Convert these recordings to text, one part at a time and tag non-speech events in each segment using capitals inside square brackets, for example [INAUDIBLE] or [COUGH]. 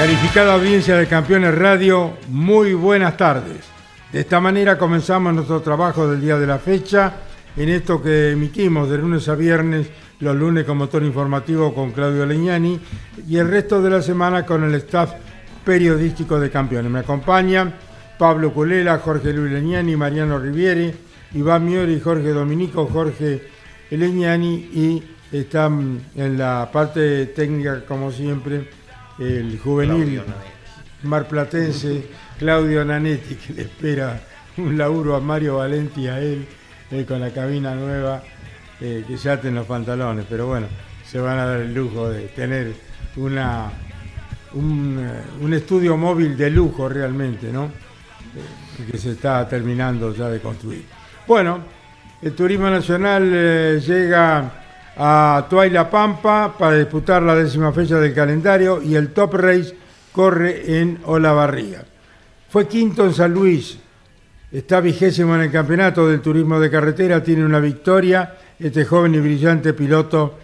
Calificada audiencia de Campeones Radio, muy buenas tardes. De esta manera comenzamos nuestro trabajo del día de la fecha, en esto que emitimos de lunes a viernes, los lunes con motor informativo con Claudio Leñani y el resto de la semana con el staff periodístico de Campeones. Me acompañan Pablo Culela, Jorge Luis Leñani, Mariano Riviere, Iván Miori, Jorge Dominico, Jorge Leñani y están en la parte técnica, como siempre, el juvenil marplatense Claudio Nanetti, que le espera un laburo a Mario Valenti y a él eh, con la cabina nueva, eh, que ya en los pantalones, pero bueno, se van a dar el lujo de tener una, un, eh, un estudio móvil de lujo realmente, ¿no? que se está terminando ya de construir. Bueno, el Turismo Nacional llega a Tuayla Pampa para disputar la décima fecha del calendario y el Top Race corre en Olavarría. Fue quinto en San Luis, está vigésimo en el campeonato del turismo de carretera, tiene una victoria este joven y brillante piloto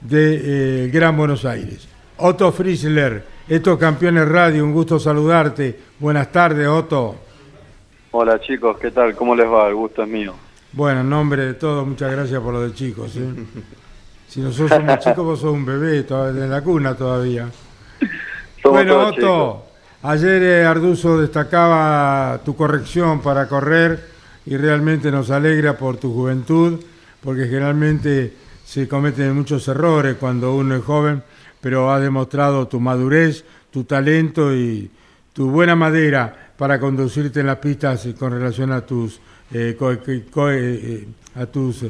de eh, Gran Buenos Aires. Otto Friesler, estos campeones radio, un gusto saludarte. Buenas tardes, Otto. Hola chicos, ¿qué tal? ¿Cómo les va? El gusto es mío. Bueno, en nombre de todos, muchas gracias por lo de chicos. ¿eh? [LAUGHS] Si nosotros somos chicos, vos sos un bebé en la cuna todavía. [LAUGHS] bueno, Otto, ayer eh, Arduzo destacaba tu corrección para correr y realmente nos alegra por tu juventud, porque generalmente se cometen muchos errores cuando uno es joven, pero has demostrado tu madurez, tu talento y tu buena madera para conducirte en las pistas con relación a tus, eh, eh, a tus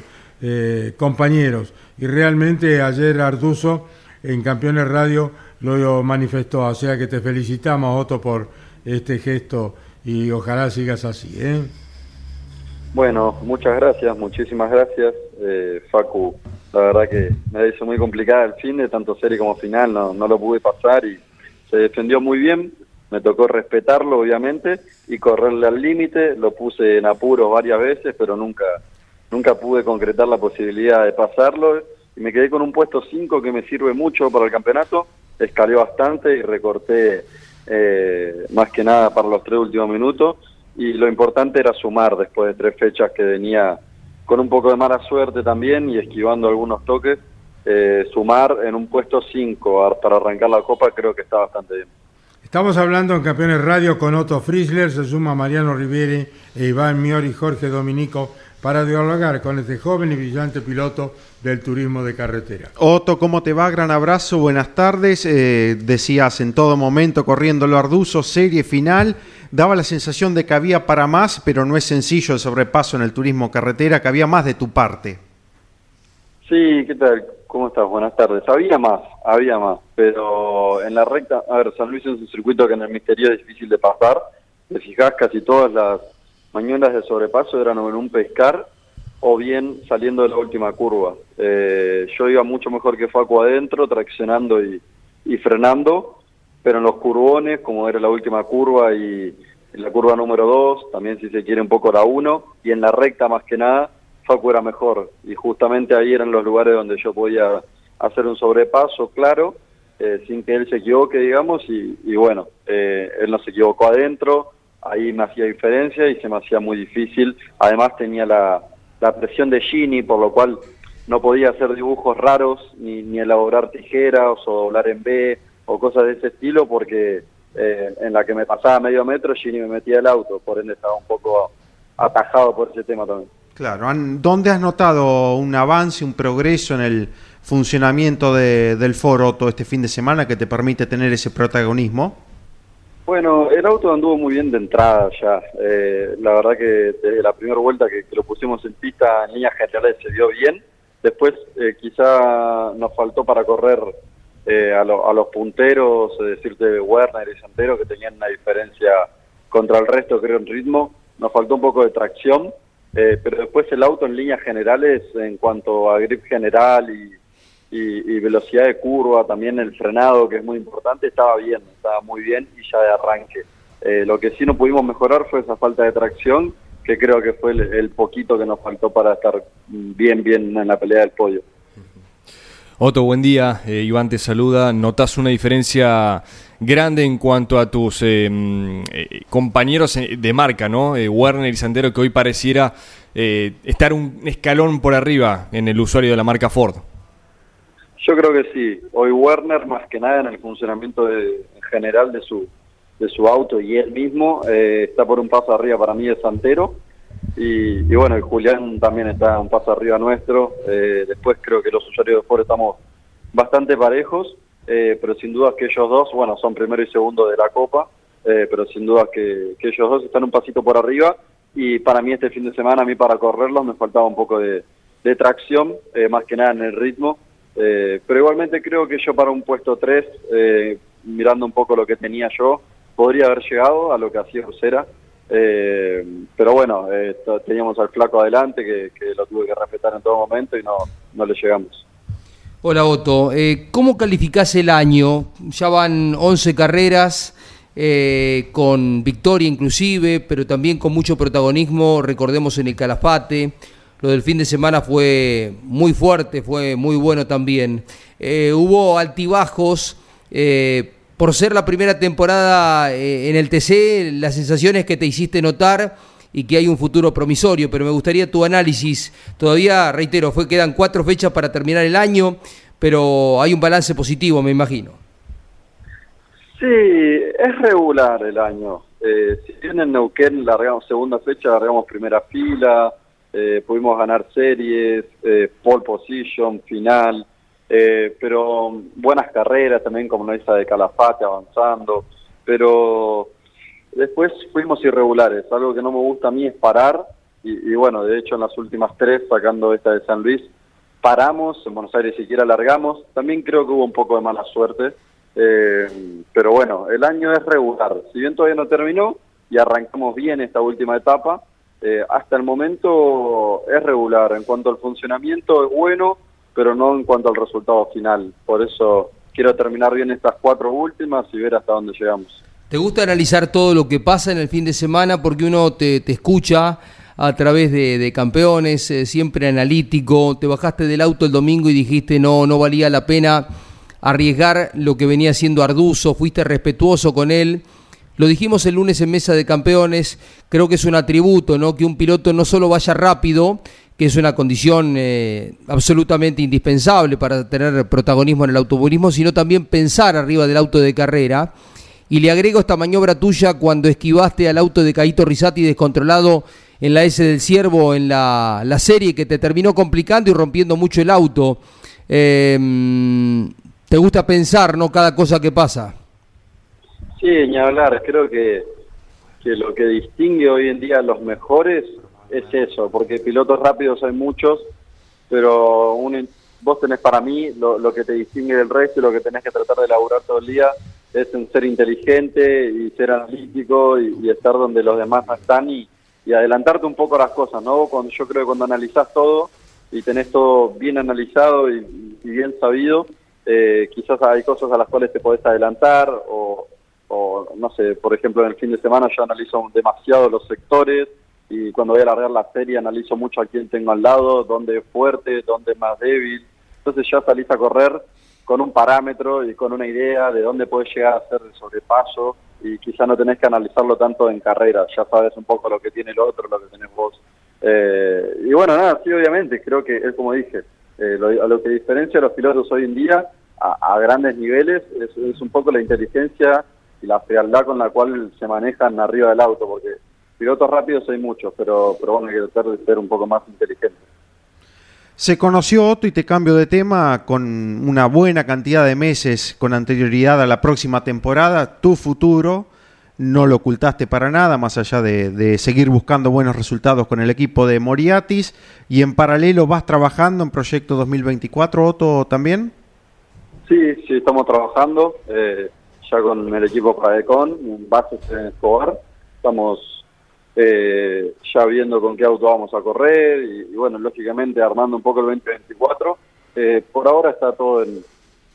compañeros y realmente ayer Arduzo en Campeones Radio lo manifestó, o sea que te felicitamos Otto por este gesto y ojalá sigas así. ¿eh? Bueno, muchas gracias, muchísimas gracias eh, Facu. La verdad que me hizo muy complicada el fin de tanto serie como final, no, no lo pude pasar y se defendió muy bien. Me tocó respetarlo, obviamente, y correrle al límite. Lo puse en apuro varias veces, pero nunca nunca pude concretar la posibilidad de pasarlo y me quedé con un puesto 5 que me sirve mucho para el campeonato. Escalé bastante y recorté eh, más que nada para los tres últimos minutos y lo importante era sumar después de tres fechas que venía con un poco de mala suerte también y esquivando algunos toques. Eh, sumar en un puesto 5 para arrancar la copa creo que está bastante bien. Estamos hablando en Campeones Radio con Otto Friesler, se suma Mariano Riviere Iván Miori, Jorge Dominico para dialogar con este joven y brillante piloto del turismo de carretera. Otto, ¿cómo te va? Gran abrazo, buenas tardes. Eh, decías en todo momento, corriendo lo arduzo, serie final. Daba la sensación de que había para más, pero no es sencillo el sobrepaso en el turismo carretera, que había más de tu parte. Sí, ¿qué tal? ¿Cómo estás? Buenas tardes. Había más, había más, pero en la recta, a ver, San Luis es un circuito que en el misterio es difícil de pasar. Te fijas, casi todas las mañanas de sobrepaso eran en un pescar o bien saliendo de la última curva. Eh, yo iba mucho mejor que Facu adentro, traccionando y, frenando, pero en los curvones, como era la última curva y en la curva número 2, también si se quiere un poco la 1, y en la recta más que nada, Facu era mejor. Y justamente ahí eran los lugares donde yo podía hacer un sobrepaso claro, eh, sin que él se equivoque, digamos, y, bueno, eh, él no se equivocó adentro, ahí me hacía diferencia y se me hacía muy difícil. Además tenía la, presión de Gini, por lo cual no podía hacer dibujos raros, ni, elaborar tijeras o doblar en B o cosas de ese estilo, porque eh, en la que me pasaba medio metro, Gini me metía el auto, por ende estaba un poco atajado por ese tema también. Claro, ¿dónde has notado un avance, un progreso en el funcionamiento del foro todo este fin de semana que te permite tener ese protagonismo? Bueno, el auto anduvo muy bien de entrada ya. Eh, la verdad que desde la primera vuelta que, lo pusimos en pista, en líneas generales se vio bien. Después eh, quizá nos faltó para correr eh, a, los punteros, decirte Werner y Santero, que tenían una diferencia contra el resto, creo, en ritmo. Nos faltó un poco de tracción, pero después el auto en líneas generales, en cuanto a grip general y y, velocidad de curva, también el frenado, que es muy importante, estaba bien, estaba muy bien y ya de arranque. Eh, lo que sí no pudimos mejorar fue esa falta de tracción, que creo que fue el, poquito que nos faltó para estar bien, bien en la pelea del podio. Otto, buen día. Eh, Iván te saluda. ¿Notas una diferencia grande en cuanto a tus eh, mm, compañeros de marca, ¿no? Werner y Sandero, que hoy pareciera estar un escalón por arriba en el usuario de la marca Ford. Yo creo que sí. Hoy Werner, más que nada en el funcionamiento en general de su, de su auto y él mismo, eh, está por un paso arriba para mí de Santero. Y, bueno, y Julián también está un paso arriba nuestro. Eh, después creo que los usuarios de Ford estamos bastante parejos, eh, pero sin duda que ellos dos, bueno, son primero y segundo de la Copa, pero sin duda que, ellos dos están un pasito por arriba. Y para mí este fin de semana, a mí para correrlos me faltaba un poco de, de tracción, más que nada en el ritmo. Eh, pero igualmente creo que yo para un puesto 3, eh, mirando un poco lo que tenía yo, podría haber llegado a lo que hacía Rosera. Eh, pero bueno, teníamos al flaco adelante que, lo tuve que respetar en todo momento y no, no le llegamos. Hola Otto, ¿cómo calificás el año? Ya van 11 carreras, con victoria inclusive, pero también con mucho protagonismo, recordemos en el Calafate. Lo del fin de semana fue muy fuerte, fue muy bueno también. Eh, hubo altibajos. Eh, por ser la primera temporada eh, en el TC, las sensaciones que te hiciste notar y que hay un futuro promisorio, pero me gustaría tu análisis. Todavía, reitero, fue quedan cuatro fechas para terminar el año, pero hay un balance positivo, me imagino. Sí, es regular el año. si bien en Neuquén largamos segunda fecha, largamos primera fila, eh, pudimos ganar series, eh, pole position, final, eh, pero buenas carreras también como esa de Calafate avanzando, pero después fuimos irregulares, algo que no me gusta a mí es parar, y, bueno, de hecho en las últimas tres, sacando esta de San Luis, paramos, en Buenos Aires siquiera largamos, también creo que hubo un poco de mala suerte, pero bueno, el año es regular, si bien todavía no terminó y arrancamos bien esta última etapa, eh, hasta el momento es regular. En cuanto al funcionamiento es bueno, pero no en cuanto al resultado final. Por eso quiero terminar bien estas cuatro últimas y ver hasta dónde llegamos. ¿Te gusta analizar todo lo que pasa en el fin de semana? Porque uno te, escucha a través de, campeones, eh, siempre analítico. Te bajaste del auto el domingo y dijiste no, no valía la pena arriesgar lo que venía siendo Arduzo, fuiste respetuoso con él lo dijimos el lunes en Mesa de Campeones, creo que es un atributo, ¿no? Que un piloto no solo vaya rápido, que es una condición eh, absolutamente indispensable para tener protagonismo en el automovilismo, sino también pensar arriba del auto de carrera. Y le agrego esta maniobra tuya cuando esquivaste al auto de Caito Risati descontrolado en la S del Ciervo, en la, serie que te terminó complicando y rompiendo mucho el auto. Eh, te gusta pensar, ¿no? Cada cosa que pasa. Sí, ni hablar. Creo que, que lo que distingue hoy en día a los mejores es eso, porque pilotos rápidos hay muchos, pero un, vos tenés para mí lo, que te distingue del resto y lo que tenés que tratar de elaborar todo el día es en ser inteligente y ser analítico y, estar donde los demás no están y, adelantarte un poco las cosas, ¿no? Cuando, yo creo que cuando analizás todo y tenés todo bien analizado y, bien sabido, eh, quizás hay cosas a las cuales te podés adelantar o, o no sé, por ejemplo, en el fin de semana yo analizo demasiado los sectores y cuando voy a alargar la serie analizo mucho a quién tengo al lado, dónde es fuerte, dónde es más débil. Entonces ya salís a correr con un parámetro y con una idea de dónde puedes llegar a hacer el sobrepaso y quizá no tenés que analizarlo tanto en carrera, ya sabes un poco lo que tiene el otro, lo que tenés vos. Eh, y bueno, nada, sí, obviamente, creo que es como dije, eh, lo, a lo que diferencia a los pilotos hoy en día a, grandes niveles, es, un poco la inteligencia y la frialdad con la cual se manejan arriba del auto, porque pilotos rápidos hay muchos, pero, pero bueno, hay que tratar de ser un poco más inteligentes. Se conoció Otto y te cambio de tema con una buena cantidad de meses con anterioridad a la próxima temporada, tu futuro no lo ocultaste para nada, más allá de, seguir buscando buenos resultados con el equipo de Moriatis. Y en paralelo vas trabajando en Proyecto 2024, Otto, también. Sí, sí, estamos trabajando eh, ya con el equipo Pradecon, en bases en Escobar. Estamos eh, ya viendo con qué auto vamos a correr y, bueno, lógicamente armando un poco el 2024. Eh, por ahora está todo en,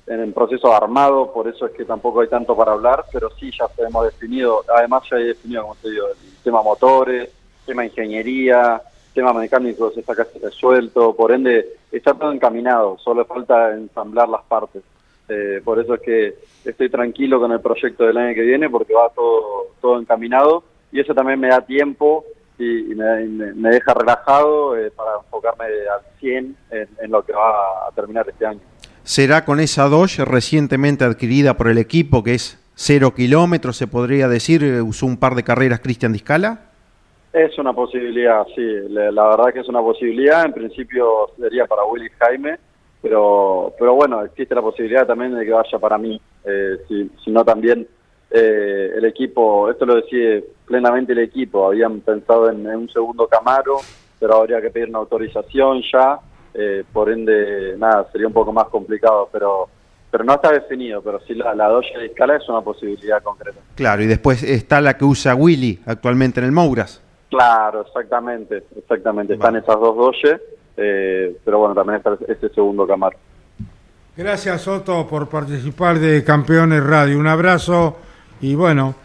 en el proceso armado, por eso es que tampoco hay tanto para hablar, pero sí ya hemos definido, además ya he definido, como te digo, el tema motores, tema ingeniería, tema mecánico está casi resuelto, por ende está todo encaminado, solo falta ensamblar las partes. Eh, por eso es que estoy tranquilo con el proyecto del año que viene porque va todo, todo encaminado y eso también me da tiempo y, me, deja relajado eh, para enfocarme al 100 en lo que va a terminar este año. Será con esa Dodge recientemente adquirida por el equipo, que es cero kilómetros, se podría decir, eh, usó un par de carreras Cristian Discala? Es una posibilidad, sí, la verdad que es una posibilidad, en principio sería para Willy Jaime, pero, pero bueno, existe la posibilidad también de que vaya para mí, eh, si, no también eh, el equipo, esto lo decide plenamente el equipo, habían pensado en un segundo Camaro, pero habría que pedir una autorización ya, eh, por ende, nada, sería un poco más complicado, pero pero no está definido, pero sí la, la de escala es una posibilidad concreta. Claro, y después está la que usa Willy actualmente en el Mouras. Claro, exactamente, exactamente. Están esas dos Doge, eh, pero bueno, también está este segundo Camaro. Gracias, Soto, por participar de Campeones Radio. Un abrazo y bueno,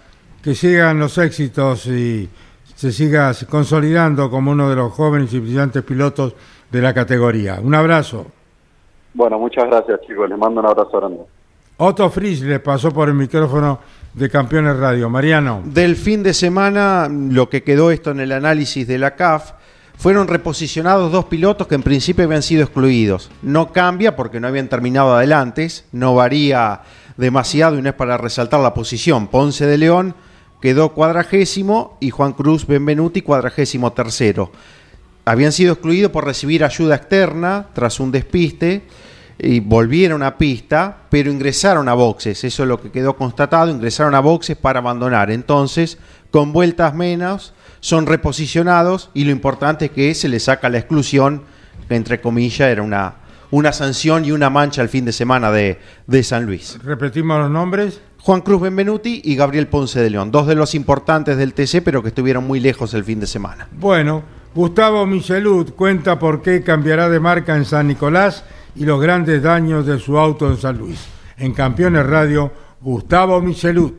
que sigan los éxitos y se siga consolidando como uno de los jóvenes y brillantes pilotos de la categoría. Un abrazo. Bueno, muchas gracias chicos, les mando un abrazo grande. Otto Fris le pasó por el micrófono de Campeones Radio. Mariano. Del fin de semana, lo que quedó esto en el análisis de la CAF, fueron reposicionados dos pilotos que en principio habían sido excluidos. No cambia porque no habían terminado adelante, no varía demasiado y no es para resaltar la posición. Ponce de León quedó cuadragésimo y Juan Cruz Benvenuti cuadragésimo tercero habían sido excluidos por recibir ayuda externa tras un despiste y volvieron a pista, pero ingresaron a boxes, eso es lo que quedó constatado, ingresaron a boxes para abandonar. Entonces, con vueltas menos, son reposicionados y lo importante es que se les saca la exclusión, que entre comillas era una, una sanción y una mancha el fin de semana de, de San Luis. Repetimos los nombres. Juan Cruz Benvenuti y Gabriel Ponce de León, dos de los importantes del TC, pero que estuvieron muy lejos el fin de semana. Bueno, Gustavo Michelud cuenta por qué cambiará de marca en San Nicolás y los grandes daños de su auto en San Luis. En Campeones Radio, Gustavo Michelud.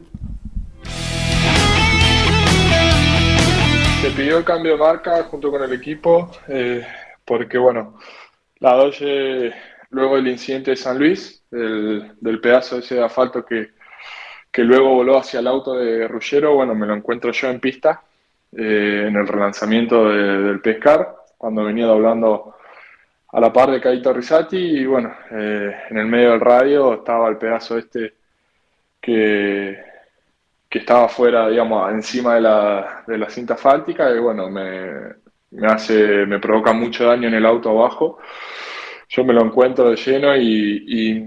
Pidió el cambio de marca junto con el equipo eh, porque, bueno, la Doge, luego del incidente de San Luis, del, pedazo ese de asfalto que, que luego voló hacia el auto de Ruggero, bueno, me lo encuentro yo en pista eh, en el relanzamiento del Pescar, cuando venía doblando a la par de Caito Risati y bueno, eh, en el medio del radio estaba el pedazo este que, que estaba fuera, digamos, encima de la, de la cinta fáltica y bueno, me, me, hace, me provoca mucho daño en el auto abajo. Yo me lo encuentro de lleno y,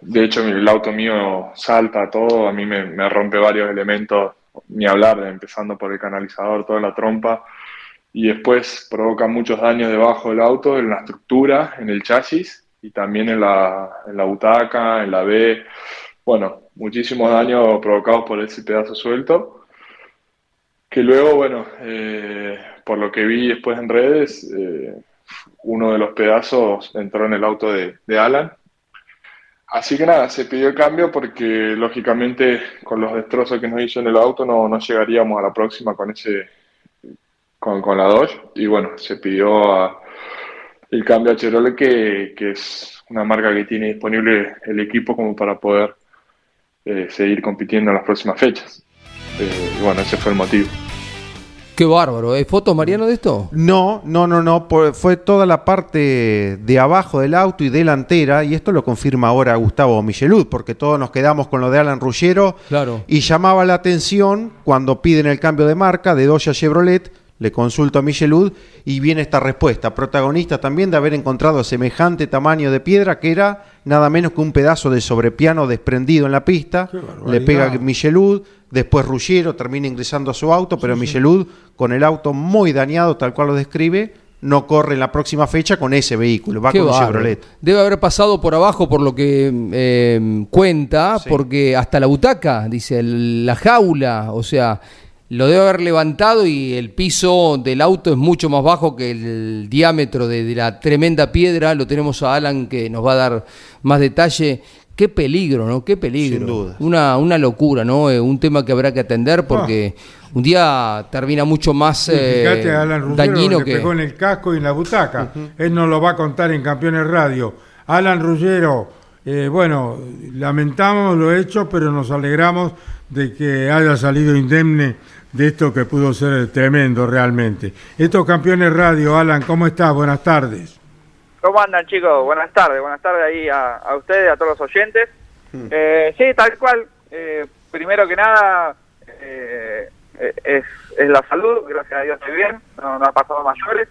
de hecho el auto mío salta todo, a mí me, me rompe varios elementos ni hablar, empezando por el canalizador, toda la trompa, y después provoca muchos daños debajo del auto, en la estructura, en el chasis y también en la, en la butaca, en la B. Bueno, muchísimos daños provocados por ese pedazo suelto. Que luego, bueno, eh, por lo que vi después en redes, eh, uno de los pedazos entró en el auto de, Alan Así que nada, se pidió el cambio porque lógicamente con los destrozos que nos hizo en el auto no, no llegaríamos a la próxima con ese con, con la Dodge y bueno, se pidió el cambio a Cherole que, que, es una marca que tiene disponible el equipo como para poder eh, seguir compitiendo en las próximas fechas. Eh, y bueno, ese fue el motivo. Qué bárbaro. ¿Hay fotos, Mariano, de esto? No, no, no, no. fue toda la parte de abajo del auto y delantera, y esto lo confirma ahora Gustavo Michelud, porque todos nos quedamos con lo de Alan Ruggero. Claro. Y llamaba la atención cuando piden el cambio de marca de Doya Chevrolet. Le consulto a Michelud y viene esta respuesta. Protagonista también de haber encontrado semejante tamaño de piedra que era nada menos que un pedazo de sobrepiano desprendido en la pista. Le pega Michelud, después Ruggiero termina ingresando a su auto, pero Michelud, con el auto muy dañado, tal cual lo describe, no corre en la próxima fecha con ese vehículo, va Qué con bárbaro. Chevrolet. Debe haber pasado por abajo por lo que eh, cuenta, Sí. porque hasta la butaca, dice, el- la jaula, o sea, lo debe haber levantado y el piso del auto es mucho más bajo que el diámetro de, de la tremenda piedra. Lo tenemos a Alan que nos va a dar más detalle. Qué peligro, ¿no? Qué peligro. Sin duda. Una, una locura, ¿no? Eh, un tema que habrá que atender porque un día termina mucho más Ah. Fíjate eh, a Alan Ruggero dañino que... pegó en el casco y en la butaca. Él nos lo va a contar en Campeones Radio. Alan Ruggero, eh, bueno, lamentamos lo hecho, pero nos alegramos de que haya salido indemne de esto que pudo ser tremendo realmente. Estos Campeones Radio, Alan, ¿cómo estás? Buenas tardes. ¿Cómo andan chicos? Buenas tardes, buenas tardes ahí a, a ustedes, a todos los oyentes. Eh, sí, tal cual. Eh, primero que nada, eh, eh, es, es la salud, gracias a Dios estoy bien, no, no ha pasado mayores.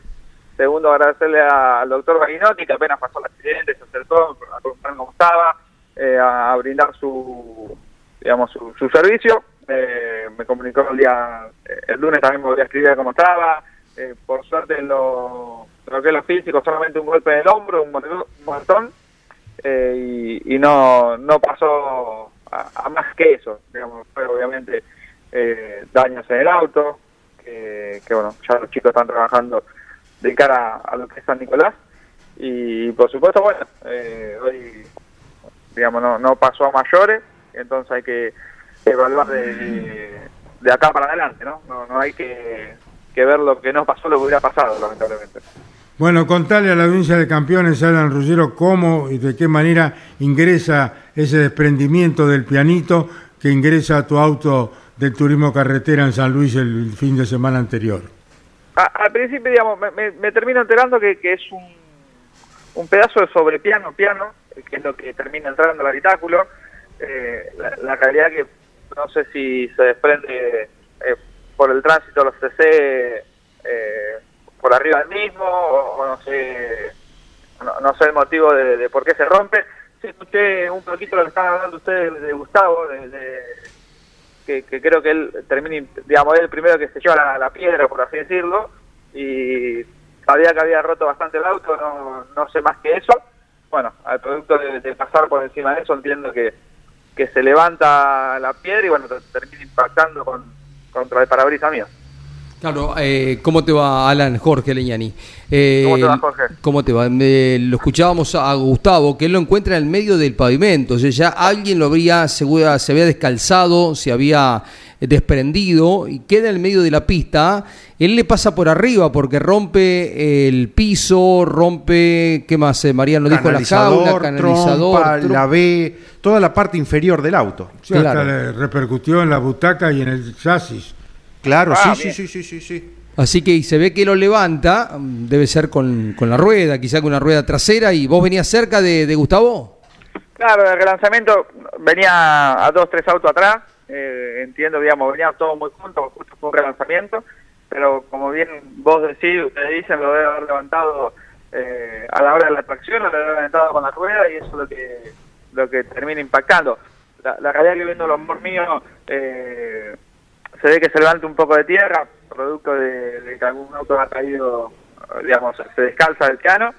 Segundo, agradecerle al doctor Barinotti, que apenas pasó el accidente, se acercó a preguntar cómo estaba, eh, a, brindar su, digamos, su, su servicio. Eh, me comunicó el día, eh, el lunes también me volví a escribir cómo estaba. Eh, por suerte, lo, lo que es lo físico, solamente un golpe en el hombro, un eh, y, y no, no pasó a, a más que eso. Digamos, fue obviamente daños en el auto, que bueno, ya los chicos están trabajando de cara a lo que es San Nicolás. Y por supuesto, bueno, eh, hoy, digamos, no, no pasó a mayores, entonces hay que evaluar de, de acá para adelante, ¿no? No, no hay que, que ver lo que no pasó, lo que hubiera pasado, lamentablemente. Bueno, contale a la audiencia de campeones, Alan Ruggero, cómo y de qué manera ingresa ese desprendimiento del pianito que ingresa a tu auto del turismo carretera en San Luis el fin de semana anterior. A- al principio, digamos, me, me- me termino enterando que, que es un, pedazo de sobrepiano, piano, que es lo que termina entrando al habitáculo. Eh, la, realidad que no sé si se desprende eh, por el tránsito de los CC eh, por arriba del mismo, o, no sé no, no sé el motivo de, de por qué se rompe. Sí escuché un poquito lo que estaban hablando ustedes de Gustavo, de- que, que creo que él termina, digamos, él el primero que se lleva la, la piedra, por así decirlo, y sabía que había roto bastante el auto, no, no sé más que eso. Bueno, al producto de, pasar por encima de eso, entiendo que, que se levanta la piedra y bueno, te- termina impactando con, contra el parabrisas mío. Claro, eh, ¿cómo te va Alan Jorge Leñani? Eh, ¿Cómo te va, Jorge? ¿Cómo te va? Eh, lo escuchábamos a Gustavo, que él lo encuentra en el medio del pavimento, o sea, ya alguien lo habría, segura, se había descalzado, se había desprendido y queda en el medio de la pista. Él le pasa por arriba porque rompe el piso, rompe, ¿qué más? Eh, Mariano dijo la jaula, canalizador. trompa, tro- la B, toda la parte inferior del auto. Sí, hasta Claro. le repercutió en la butaca y en el chasis. Claro, Ah, sí, bien. sí, sí, sí, sí, sí. Así que y se ve que lo levanta, debe ser con, con la rueda, quizá con una rueda trasera. ¿Y vos venías cerca de, de Gustavo? Claro, el relanzamiento venía a dos, tres autos atrás, eh, entiendo, digamos, veníamos todos muy juntos, justo fue un relanzamiento, pero como bien vos decís, ustedes dicen, lo debe haber levantado eh, a la hora de la tracción, lo debe haber levantado con la rueda y eso es lo que, lo que termina impactando. La, la realidad que viendo los míos, eh, se ve que se levanta un poco de tierra, producto de, de que algún auto ha caído, digamos, se descalza del piano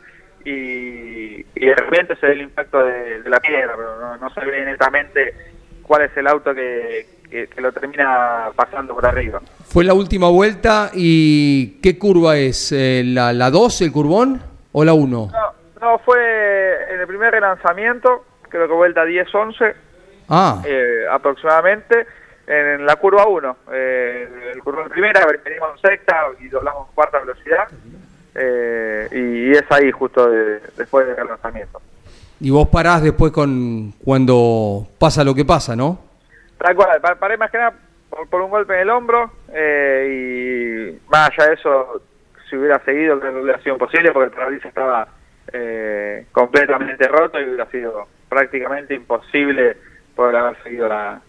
y, y de repente se ve el impacto de, de la piedra, pero no, no se ve netamente cuál es el auto que, que- que lo termina pasando por arriba. Fue la última vuelta y ¿qué curva es? Eh, ¿La, la 2, el curbón o la 1? No, no, fue en el primer relanzamiento, creo que vuelta 10-11 Ah, eh, aproximadamente, en la curva 1. Eh, el curvón primera, venimos en sexta y doblamos cuarta velocidad. eh, y, y es ahí justo de- después del relanzamiento. y vos parás después con cuando pasa lo que pasa, ¿no? Tal cual, pa- paré más que nada por, un golpe en el hombro y más allá de eso, si hubiera seguido que hubiera sido imposible porque el parabrisas estaba completamente roto y hubiera sido prácticamente imposible poder haber seguido la,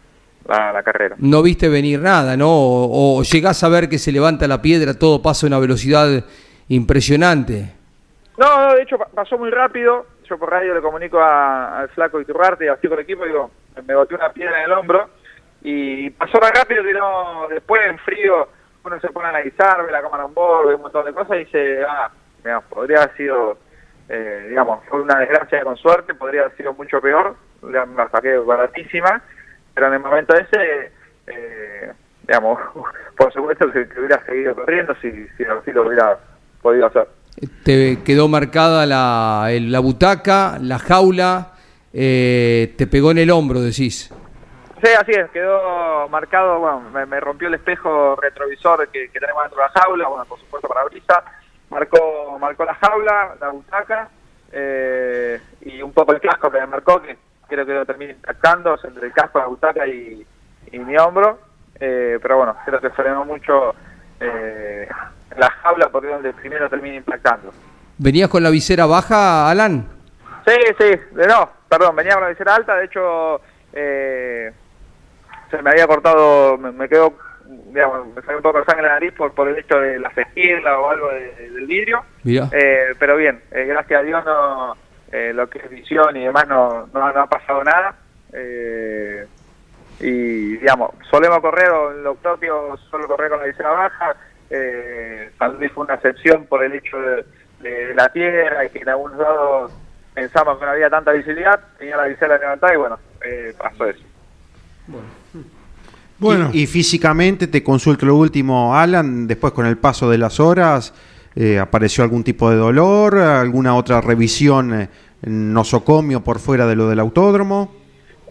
la, carrera. No viste venir nada, ¿no? O, llegás a ver que se levanta la piedra, todo pasa a una velocidad impresionante. No, de hecho pasó muy rápido. Yo por radio le comunico al flaco Iturrarte y así con el equipo, digo, me boté una piedra en el hombro y pasó tan rápido que no, después en frío uno se pone a analizar, ve la cámara on board, ve un montón de cosas y dice, ah, podría haber sido, eh, digamos, fue una desgracia con suerte, podría haber sido mucho peor, la saqué baratísima pero en el momento ese, eh, digamos, [LAUGHS] por supuesto que, hubiera seguido corriendo si, si, lo hubiera podido hacer. Te quedó marcada la, la butaca, la jaula, eh, te pegó en el hombro, decís. Sí, así es, quedó marcado, bueno, me, rompió el espejo retrovisor que, tenemos dentro de la jaula, bueno, por supuesto para brisa, marcó, marcó la jaula, la butaca, eh, y un poco el casco que me marcó, que creo que lo termine impactando entre el casco, la butaca y, mi hombro. Eh, pero bueno, creo que frenó mucho eh, la jaula porque donde primero termina impactando. ¿Venías con la visera baja, Alan? Sí, sí, no, perdón, venía con la visera alta, de hecho eh, se me había cortado, me, quedó, digamos, me salió un poco de sangre en la nariz por, por el hecho de la esquirla o algo del vidrio. Eh, pero bien, gracias a Dios no eh, lo que es visión y demás no, no, ha pasado nada. Eh, y digamos, solemos correr, o en lo propio solo correr con la visera baja. Eh, San Luis fue una excepción por el hecho de, la tierra y que en algunos lados pensamos que no había tanta visibilidad, tenía la visera levantada y bueno, eh, pasó eso. Bueno. Y, y, físicamente, te consulto lo último, Alan, después con el paso de las horas, eh, ¿Apareció algún tipo de dolor? ¿Alguna otra revisión eh, nosocomio por fuera de lo del autódromo?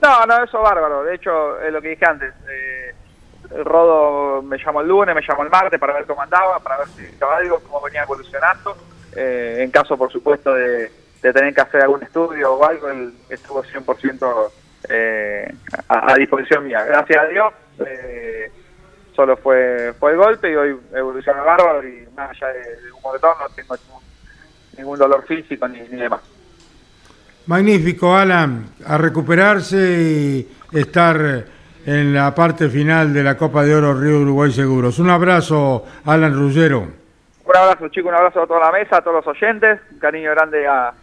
No, no, eso bárbaro. De hecho, es lo que dije antes. Eh, Rodo me llamó el lunes, me llamó el martes para ver cómo andaba, para ver si estaba algo, cómo venía evolucionando. Eh, en caso, por supuesto, de, tener que hacer algún estudio o algo, él estuvo 100% eh, a, a, disposición mía. Gracias a Dios. Eh, solo fue, fue el golpe y hoy evolucionó bárbaro y más allá de, un moretón no tengo ningún, dolor físico ni, demás. Magnífico, Alan, a recuperarse y estar en la parte final de la Copa de Oro Río Uruguay Seguros. Un abrazo, Alan Ruggero. Un abrazo, chico, un abrazo a toda la mesa, a todos los oyentes, un cariño grande a,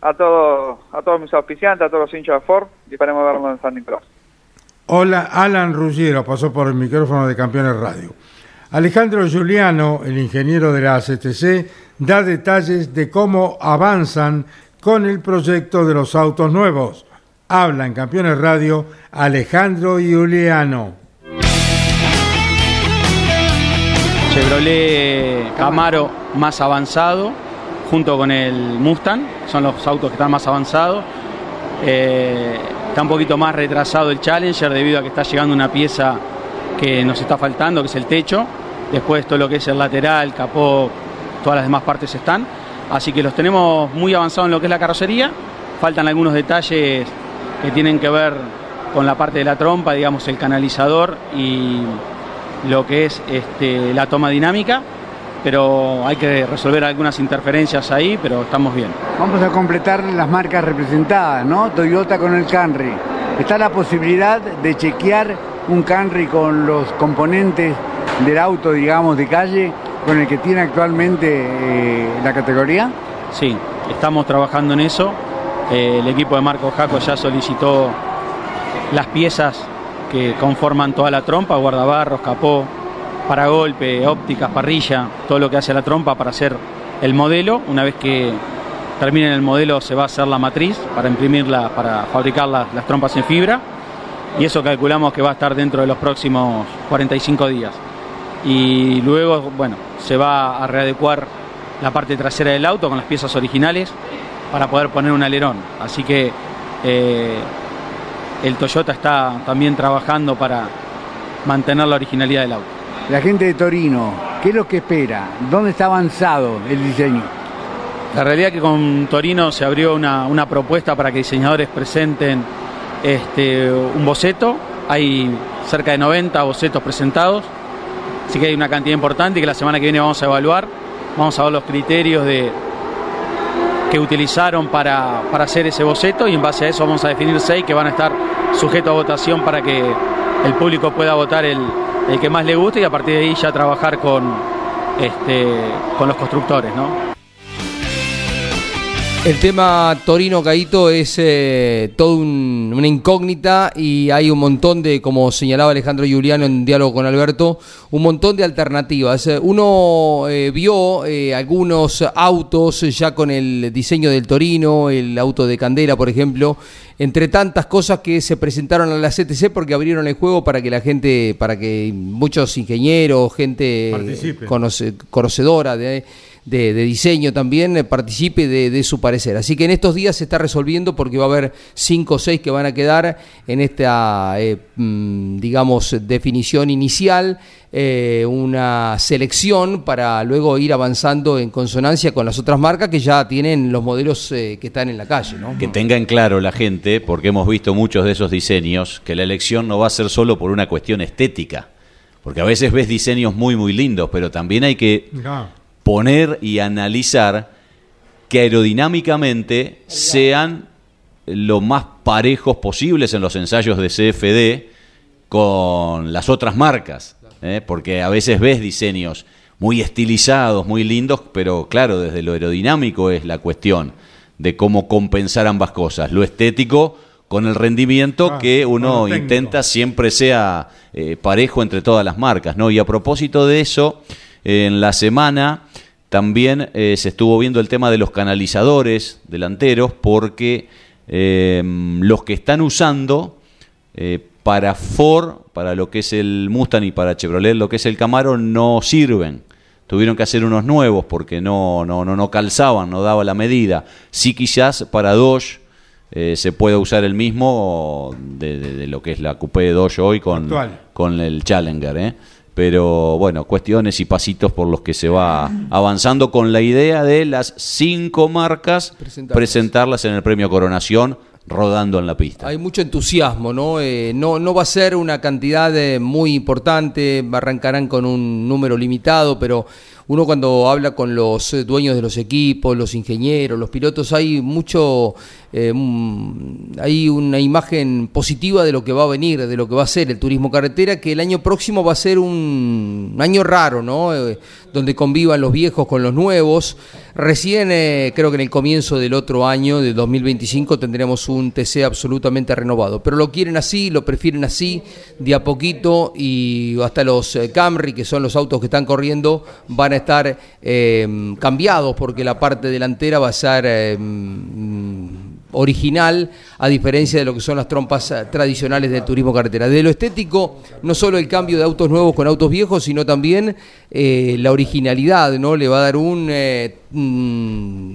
a, todos, a todos mis auspiciantes, a todos los hinchas de Ford y esperemos vernos en San Nicolás. Hola, Alan Ruggiero pasó por el micrófono de Campeones Radio. Alejandro Giuliano, el ingeniero de la ACTC, da detalles de cómo avanzan con el proyecto de los autos nuevos. Habla en Campeones Radio Alejandro Giuliano. Chevrolet Camaro más avanzado, junto con el Mustang, son los autos que están más avanzados. Eh, Está un poquito más retrasado el Challenger debido a que está llegando una pieza que nos está faltando, que es el techo. Después todo lo que es el lateral, capó, todas las demás partes están. Así que los tenemos muy avanzados en lo que es la carrocería. Faltan algunos detalles que tienen que ver con la parte de la trompa, digamos el canalizador y lo que es este, la toma dinámica pero hay que resolver algunas interferencias ahí, pero estamos bien. Vamos a completar las marcas representadas, ¿no? Toyota con el Camry. ¿Está la posibilidad de chequear un Camry con los componentes del auto, digamos, de calle, con el que tiene actualmente eh, la categoría? Sí, estamos trabajando en eso. Eh, el equipo de Marco Jaco ya solicitó las piezas que conforman toda la trompa, guardabarros, capó, para golpe, ópticas, parrilla, todo lo que hace la trompa para hacer el modelo. Una vez que terminen el modelo se va a hacer la matriz para imprimirla, para fabricar las trompas en fibra. Y eso calculamos que va a estar dentro de los próximos 45 días. Y luego, bueno, se va a readecuar la parte trasera del auto con las piezas originales para poder poner un alerón. Así que eh, el Toyota está también trabajando para mantener la originalidad del auto. La gente de Torino, ¿qué es lo que espera? ¿Dónde está avanzado el diseño? La realidad es que con Torino se abrió una, propuesta para que diseñadores presenten este, un boceto. Hay cerca de 90 bocetos presentados, así que hay una cantidad importante que la semana que viene vamos a evaluar, vamos a ver los criterios de, que utilizaron para, para hacer ese boceto y en base a eso vamos a definir seis que van a estar sujetos a votación para que el público pueda votar el, el que más le guste y a partir de ahí ya trabajar con, este, con los constructores, ¿no? El tema Torino Caito es eh, todo un- una incógnita y hay un montón de, como señalaba Alejandro Giuliano en diálogo con Alberto, un montón de alternativas. Uno eh, vio eh, algunos autos ya con el diseño del Torino, el auto de Candela, por ejemplo, entre tantas cosas que se presentaron a la CTC porque abrieron el juego para que la gente, para que muchos ingenieros, gente conoce- conocedora de, de- de diseño también eh, participe de, de su parecer. Así que en estos días se está resolviendo porque va a haber cinco o seis que van a quedar en esta, eh, mm, digamos, definición inicial, eh, una selección para luego ir avanzando en consonancia con las otras marcas que ya tienen los modelos eh, que están en la calle. ¿no? Que tenga en claro la gente, porque hemos visto muchos de esos diseños, que la elección no va a ser solo por una cuestión estética. Porque a veces ves diseños muy, muy lindos, pero también hay que poner y analizar que aerodinámicamente sean lo más parejos posibles en los ensayos de CFD con las otras marcas, ¿eh? porque a veces ves diseños muy estilizados, muy lindos, pero claro, desde lo aerodinámico es la cuestión de cómo compensar ambas cosas, lo estético con el rendimiento Ah, que uno intenta siempre sea eh, parejo entre todas las marcas, ¿no? Y a propósito de eso, en la semana también eh, se estuvo viendo el tema de los canalizadores delanteros porque eh, los que están usando eh, para Ford, para lo que es el Mustang y para Chevrolet, lo que es el Camaro, no sirven. Tuvieron que hacer unos nuevos porque no, no, no, no calzaban, no daba la medida. Sí quizás para Dodge eh, se puede usar el mismo de, de- de lo que es la Coupé Dodge hoy con, Actual. con el Challenger. ¿eh? Pero bueno, cuestiones y pasitos por los que se va avanzando con la idea de las cinco marcas Presentarlas. presentarlas en el premio Coronación rodando en la pista. Hay mucho entusiasmo, ¿no? Eh, no, no va a ser una cantidad eh, muy importante, arrancarán con un número limitado, pero uno cuando habla con los eh, dueños de los equipos, los ingenieros, los pilotos, hay mucho, eh, mm, hay una imagen positiva de lo que va a venir, de lo que va a ser el turismo carretera, que el año próximo va a ser un año raro, ¿no? Eh, donde convivan los viejos con los nuevos. Recién, creo que en el comienzo del otro año, de 2025, tendremos un TC absolutamente renovado. Pero lo quieren así, lo prefieren así, de a poquito, y hasta los Camry, que son los autos que están corriendo, van a estar eh, cambiados, porque la parte delantera va a ser eh, mm, original, a diferencia de lo que son las trompas eh, tradicionales del turismo carretera. De lo estético, no solo el cambio de autos nuevos con autos viejos, sino también la originalidad, ¿no? Le va a dar un, mm,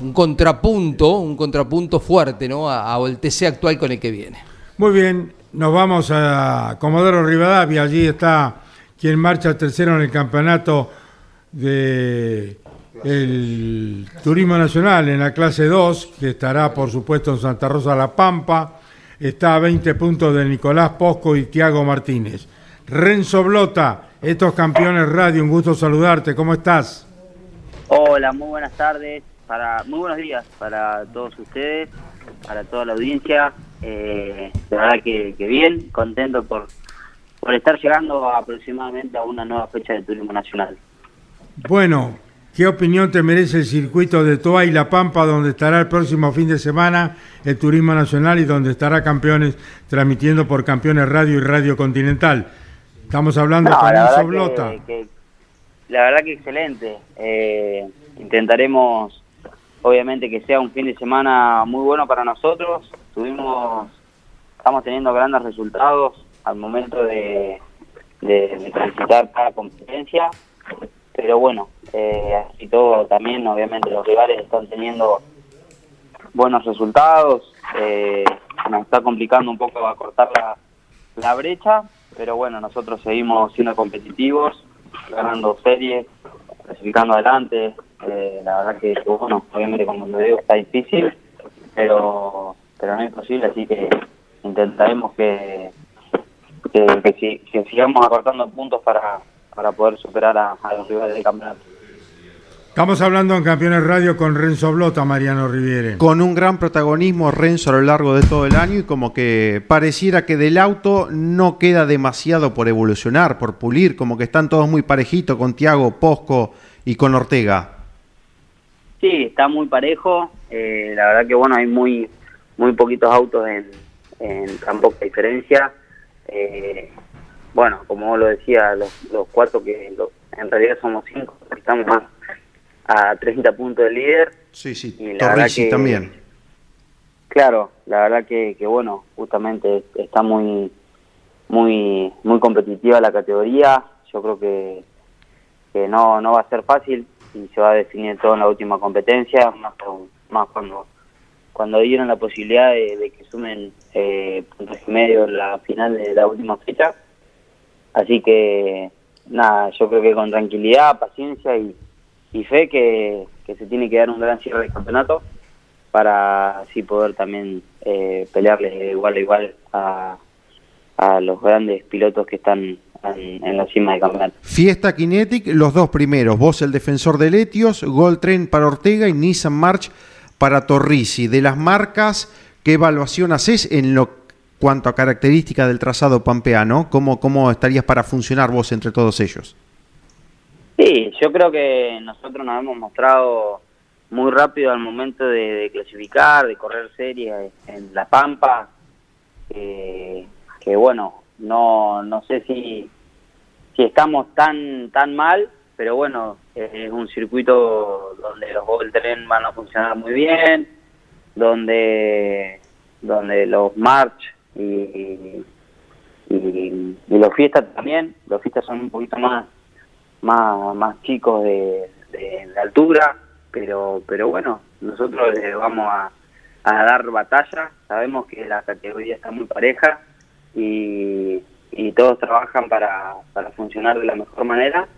un contrapunto, un contrapunto fuerte, ¿no? A- al TC actual con el que viene. Muy bien, nos vamos a Comodoro Rivadavia. Allí está quien marcha tercero en el campeonato de el Turismo Nacional en la clase 2, que estará por supuesto en Santa Rosa La Pampa. Está a 20 puntos de Nicolás Posco y Tiago Martínez. Renzo Blota, estos campeones radio, un gusto saludarte. ¿Cómo estás? Hola, muy buenas tardes, para muy buenos días para todos ustedes, para toda la audiencia. Eh, de verdad que, que bien, contento por, por estar llegando aproximadamente a una nueva fecha de Turismo Nacional. Bueno, ¿qué opinión te merece el circuito de Toa y La Pampa, donde estará el próximo fin de semana el Turismo Nacional y donde estará Campeones transmitiendo por Campeones Radio y Radio Continental? Estamos hablando No, con la Blota. que, que- la verdad que excelente. Eh, intentaremos, obviamente, que sea un fin de semana muy bueno para nosotros. Tuvimos, estamos teniendo grandes resultados al momento de, de, de cada competencia. Pero bueno, eh, así todo también, obviamente, los rivales están teniendo buenos resultados. Eh, nos está complicando un poco acortar la, la brecha, pero bueno, nosotros seguimos siendo competitivos, ganando series, clasificando adelante. Eh, la verdad que, bueno, obviamente como lo digo está difícil, pero pero no es imposible, así que intentaremos que, que, que, si- que sigamos acortando puntos para, para poder superar a, a los rivales del campeonato. Estamos hablando en Campeones Radio con Renzo Blota, Mariano Riviere. Con un gran protagonismo Renzo a lo largo de todo el año y como que pareciera que del auto no queda demasiado por evolucionar, por pulir, como que están todos muy parejitos con Tiago, Posco y con Ortega. Sí, está muy parejo. eh, la verdad que bueno, hay muy muy poquitos autos en, en tan poca diferencia. Eh, bueno, como vos lo decía, los, los cuatro que los- en realidad somos cinco, estamos a, a 30 puntos del líder. Sí, sí, Y la verdad Torrisi que- también. Claro, la verdad que, que bueno, justamente está muy muy muy competitiva la categoría. Yo creo que, que no no va a ser fácil y se va a definir todo en la última competencia, más, con- más cuando cuando dieron la posibilidad de, de que sumen eh, puntos y medio en la final de la última fecha. Así que nada, yo creo que con tranquilidad, paciencia y, fe que, se tiene que dar un gran cierre del campeonato para así poder también eh, pelearles de igual a igual a, a los grandes pilotos que están en, la cima del campeonato. Fiesta Kinetic, los dos primeros, vos el defensor de Letios, Gold Train para Ortega y Nissan March para Torrisi. De las marcas, ¿qué evaluación haces en lo cuanto a características del trazado pampeano? ¿Cómo, ¿Cómo estarías para funcionar vos entre todos ellos? Sí, yo creo que nosotros nos hemos mostrado muy rápido al momento de, clasificar, de correr series en La Pampa, que, que bueno, no, no sé si, si estamos tan, tan mal, pero bueno, es un circuito donde los Tren van a funcionar muy bien, donde, donde los March y, y, y los Fiestas también, los Fiestas son un poquito más más, más chicos de, de, de altura, pero pero bueno, nosotros les vamos a, a dar batalla, sabemos que la categoría está muy pareja y, y todos trabajan para, para funcionar de la mejor manera,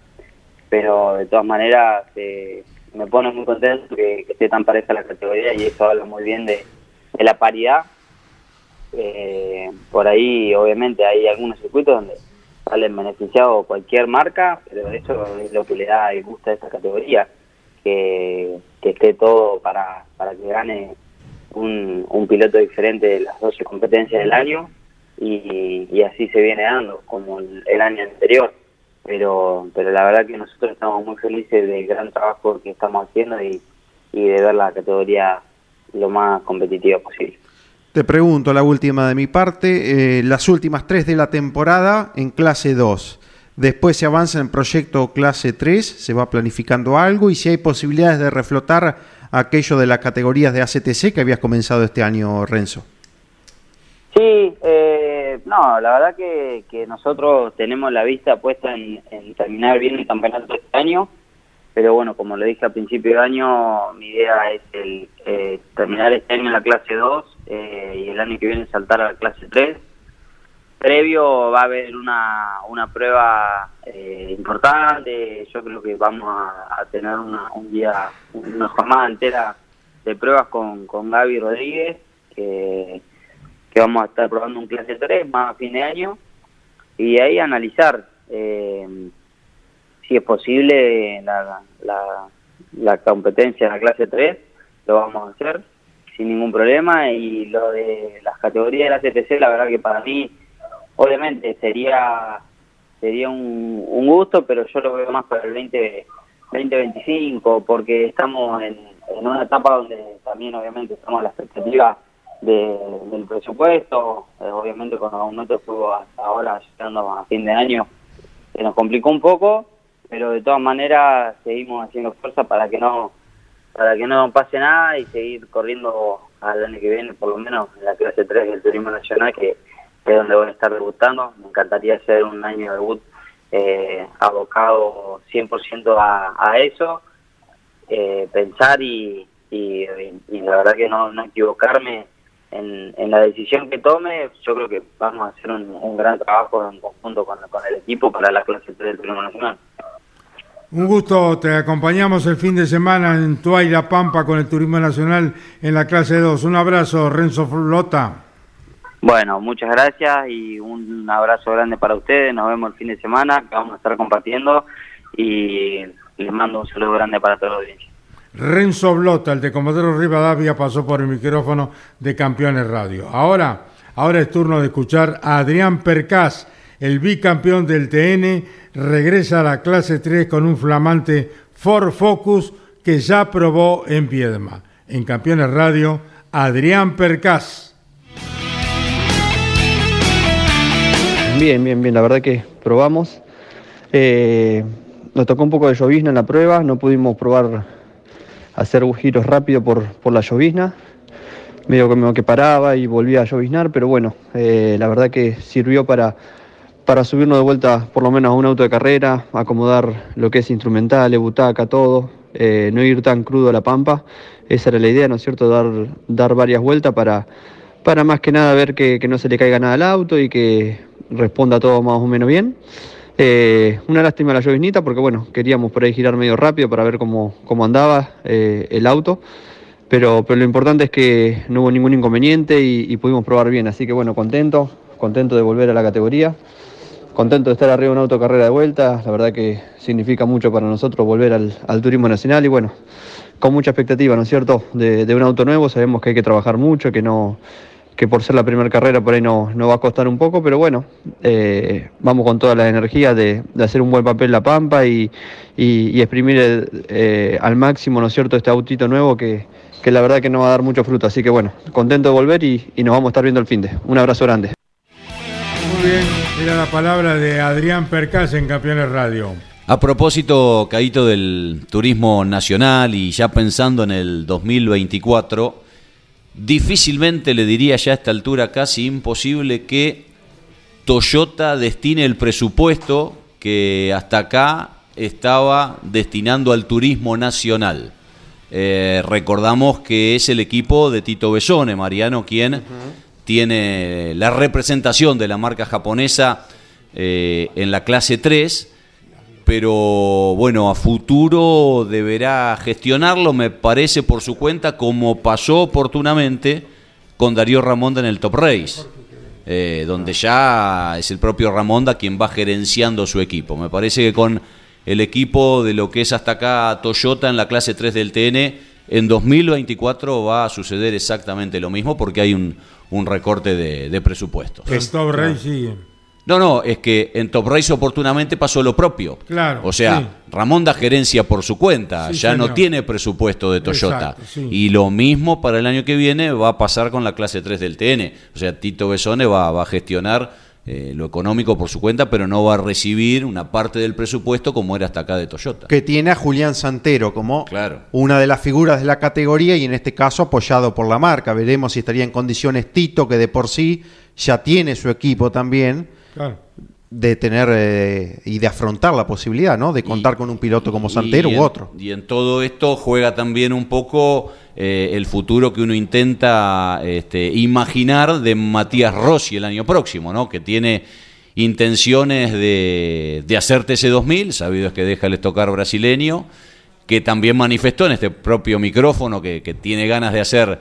pero de todas maneras eh, me pone muy contento que, esté tan pareja la categoría y eso habla muy bien de, la paridad. Eh, por ahí obviamente hay algunos circuitos donde salen beneficiados cualquier marca, pero eso es lo que le da el gusto a esta categoría, que, que esté todo para, para que gane un, un piloto diferente de las 12 competencias del año y, y así se viene dando, como el, el año anterior. Pero, pero la verdad que nosotros estamos muy felices del gran trabajo que estamos haciendo y, y de ver la categoría lo más competitiva posible. Te pregunto la última de mi parte, eh, las últimas tres de la temporada en clase 2. Después se avanza en proyecto clase 3, se va planificando algo y si hay posibilidades de reflotar aquello de las categorías de ACTC que habías comenzado este año, Renzo. Sí, eh, no, la verdad que, que nosotros tenemos la vista puesta en, terminar bien el campeonato este año, pero bueno, como le dije al principio de año, mi idea es el eh, terminar este año en la clase 2 eh, y el año que viene saltar a la clase 3. Previo va a haber una, una prueba eh, importante, yo creo que vamos a, a tener una, un día, una jornada entera de pruebas con, con Gaby Rodríguez, que que vamos a estar probando un clase 3 más a fin de año y ahí analizar eh, si es posible la, la, la competencia en la clase 3, lo vamos a hacer sin ningún problema y lo de las categorías de la CTC, la verdad que para mí obviamente sería sería un, un gusto, pero yo lo veo más para el 20, 2025 porque estamos en, en una etapa donde también obviamente estamos a la expectativa de, del presupuesto, eh, obviamente con los aumentos fue hasta ahora llegando a fin de año, se nos complicó un poco, pero de todas maneras seguimos haciendo fuerza para que no para que no pase nada y seguir corriendo al año que viene, por lo menos en la clase 3 del Turismo Nacional, que es donde voy a estar debutando. Me encantaría hacer un año de debut eh, abocado 100% a, a eso, eh, pensar y, y, y la verdad que no, no equivocarme en, en, la decisión que tome, yo creo que vamos a hacer un, un gran trabajo en conjunto con, con, el equipo para la clase 3 del Turismo Nacional. Un gusto, te acompañamos el fin de semana en Tuay Pampa con el Turismo Nacional en la clase 2. Un abrazo, Renzo Flota. Bueno, muchas gracias y un abrazo grande para ustedes. Nos vemos el fin de semana, que vamos a estar compartiendo y les mando un saludo grande para toda la audiencia. Renzo Blota, el de Comodoro Rivadavia, pasó por el micrófono de Campeones Radio. Ahora, ahora es turno de escuchar a Adrián Percás, el bicampeón del TN, regresa a la clase 3 con un flamante Ford Focus que ya probó en Piedma. En Campeones Radio, Adrián Percás. Bien, bien, bien, la verdad que probamos. Eh, nos tocó un poco de llovizna en la prueba, no pudimos probar hacer giros rápido por, por la llovizna. Medio que que paraba y volvía a lloviznar, pero bueno, eh, la verdad que sirvió para, para subirnos de vuelta por lo menos a un auto de carrera, acomodar lo que es instrumental, butaca, todo, eh, no ir tan crudo a la pampa. Esa era la idea, ¿no es cierto? Dar, dar varias vueltas para, para más que nada ver que no se le caiga nada al auto y que responda todo más o menos bien. Eh, una lástima la lloviznita porque bueno, queríamos por ahí girar medio rápido para ver cómo, cómo andaba eh, el auto. Pero, pero lo importante es que no hubo ningún inconveniente y, pudimos probar bien. Así que bueno, contento, contento de volver a la categoría. Contento de estar arriba de una autocarrera de vuelta. La verdad que significa mucho para nosotros volver al, al turismo nacional y bueno, con mucha expectativa, ¿no es cierto? De un auto nuevo. Sabemos que hay que trabajar mucho, que no que por ser la primera carrera por ahí no, no, va a costar un poco, pero bueno, eh, vamos con toda la energía de, de, hacer un buen papel La Pampa y, y, y exprimir el, eh, al máximo, ¿no es cierto?, este autito nuevo que, que, la verdad que nos va a dar mucho fruto. Así que bueno, contento de volver y, y nos vamos a estar viendo el fin de. Un abrazo grande. Muy bien, era la palabra de Adrián Percas en Campeones Radio. A propósito, Caíto, del turismo nacional y ya pensando en el 2024, difícilmente le diría ya a esta altura casi imposible que Toyota destine el presupuesto que hasta acá estaba destinando al turismo nacional. Eh, recordamos que es el equipo de Tito Besone, Mariano, quien uh -huh. tiene la representación de la marca japonesa eh, en la clase 3 pero bueno, a futuro deberá gestionarlo, me parece, por su cuenta, como pasó oportunamente con Darío Ramonda en el Top Race, eh, donde ya es el propio Ramonda quien va gerenciando su equipo. Me parece que con el equipo de lo que es hasta acá Toyota en la clase 3 del TN, en 2024 va a suceder exactamente lo mismo porque hay un, un recorte de, de presupuesto. El Top Race sigue. No, no, es que en Top Race oportunamente pasó lo propio. Claro. O sea, sí. Ramón da gerencia por su cuenta, Sí, ya señor. no tiene presupuesto de Toyota. Exacto, sí. Y lo mismo para el año que viene va a pasar con la clase 3 del TN. O sea, Tito Besone va, va a gestionar eh, lo económico por su cuenta, pero no va a recibir una parte del presupuesto como era hasta acá de Toyota. Que tiene a Julián Santero como Claro. una de las figuras de la categoría y en este caso apoyado por la marca. Veremos si estaría en condiciones Tito, que de por sí ya tiene su equipo también. Claro. de tener eh, y de afrontar la posibilidad, ¿no? De contar con un piloto como Santero u en- otro. Y en todo esto juega también un poco eh, el futuro que uno intenta este, imaginar de Matías Rossi el año próximo, ¿no? Que tiene intenciones de, de hacer TC2000, sabido es que deja el estocar brasileño, que también manifestó en este propio micrófono que, que tiene ganas de hacer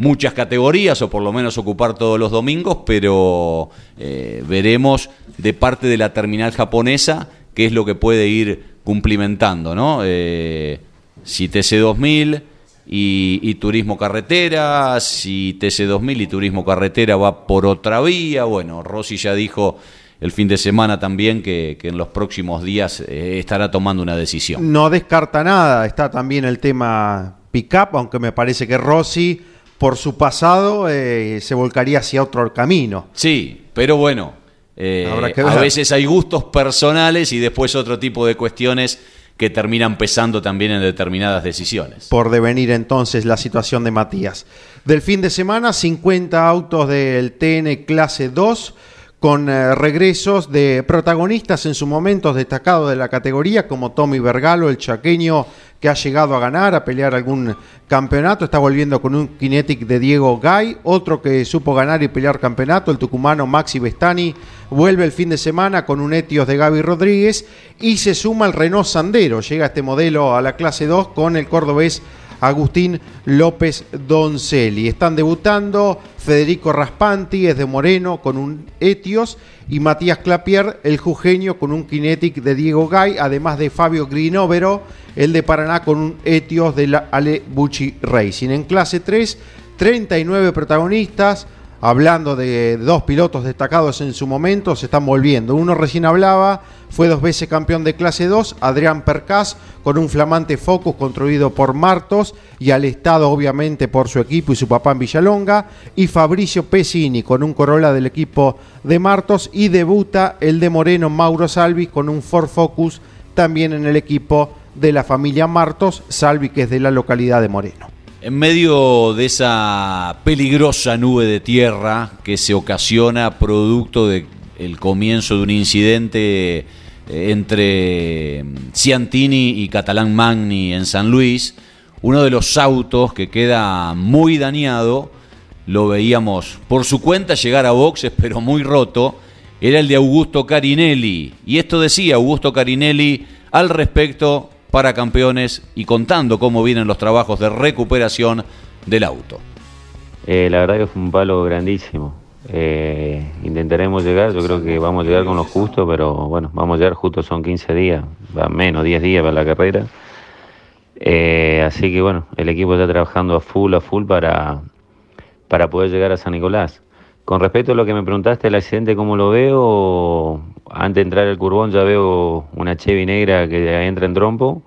muchas categorías o por lo menos ocupar todos los domingos, pero eh, veremos de parte de la terminal japonesa qué es lo que puede ir cumplimentando, ¿no? Eh, si TC2000 y, y turismo carretera, si TC2000 y turismo carretera va por otra vía, bueno, Rossi ya dijo el fin de semana también que, en los próximos días eh, estará tomando una decisión. No descarta nada, está también el tema pick-up, aunque me parece que Rossi, por su pasado, eh, se volcaría hacia otro camino. Sí, pero bueno, eh, a veces hay gustos personales y después otro tipo de cuestiones que terminan pesando también en determinadas decisiones. Por devenir entonces la situación de Matías. Del fin de semana, 50 autos del TN clase 2 con eh, regresos de protagonistas en su momento destacados de la categoría, como Tommy Vergalo, el chaqueño que ha llegado a ganar, a pelear algún campeonato, está volviendo con un Kinetic de Diego Gay, otro que supo ganar y pelear campeonato, el tucumano Maxi Bestani, vuelve el fin de semana con un Etios de Gaby Rodríguez y se suma el Renault Sandero, llega este modelo a la clase 2 con el cordobés Agustín López Doncelli. Están debutando Federico Raspanti, es de Moreno, con un Etios, y Matías Clapier, el jujeño, con un Kinetic de Diego Gay, además de Fabio Grinovero, el de Paraná, con un Etios de la Ale Bucci Racing. En clase 3, 39 protagonistas, hablando de dos pilotos destacados en su momento, se están volviendo. Uno recién hablaba, fue dos veces campeón de clase 2, Adrián Percas, con un flamante Focus construido por Martos y al Estado obviamente por su equipo y su papá en Villalonga, y Fabricio Pesini con un Corolla del equipo de Martos y debuta el de Moreno Mauro Salvi con un Ford Focus también en el equipo de la familia Martos, Salvi que es de la localidad de Moreno. En medio de esa peligrosa nube de tierra que se ocasiona producto del comienzo de un incidente eh, entre Ciantini y Catalán Magni en San Luis, uno de los autos que queda muy dañado, lo veíamos por su cuenta llegar a boxes, [LAUGHS] pero muy roto, era el de Augusto Carinelli. Y esto decía Augusto Carinelli al respecto para campeones y contando cómo vienen los trabajos de recuperación del auto. Eh, la verdad que fue un palo grandísimo. Eh, intentaremos llegar, yo creo que vamos a llegar con lo justo, pero bueno, vamos a llegar justo, son 15 días, menos 10 días para la carrera. Eh, así que bueno, el equipo está trabajando a full, a full para, para poder llegar a San Nicolás. Con respecto a lo que me preguntaste, el accidente, ¿cómo lo veo? Antes de entrar al curbón ya veo una Chevy negra que entra en trompo.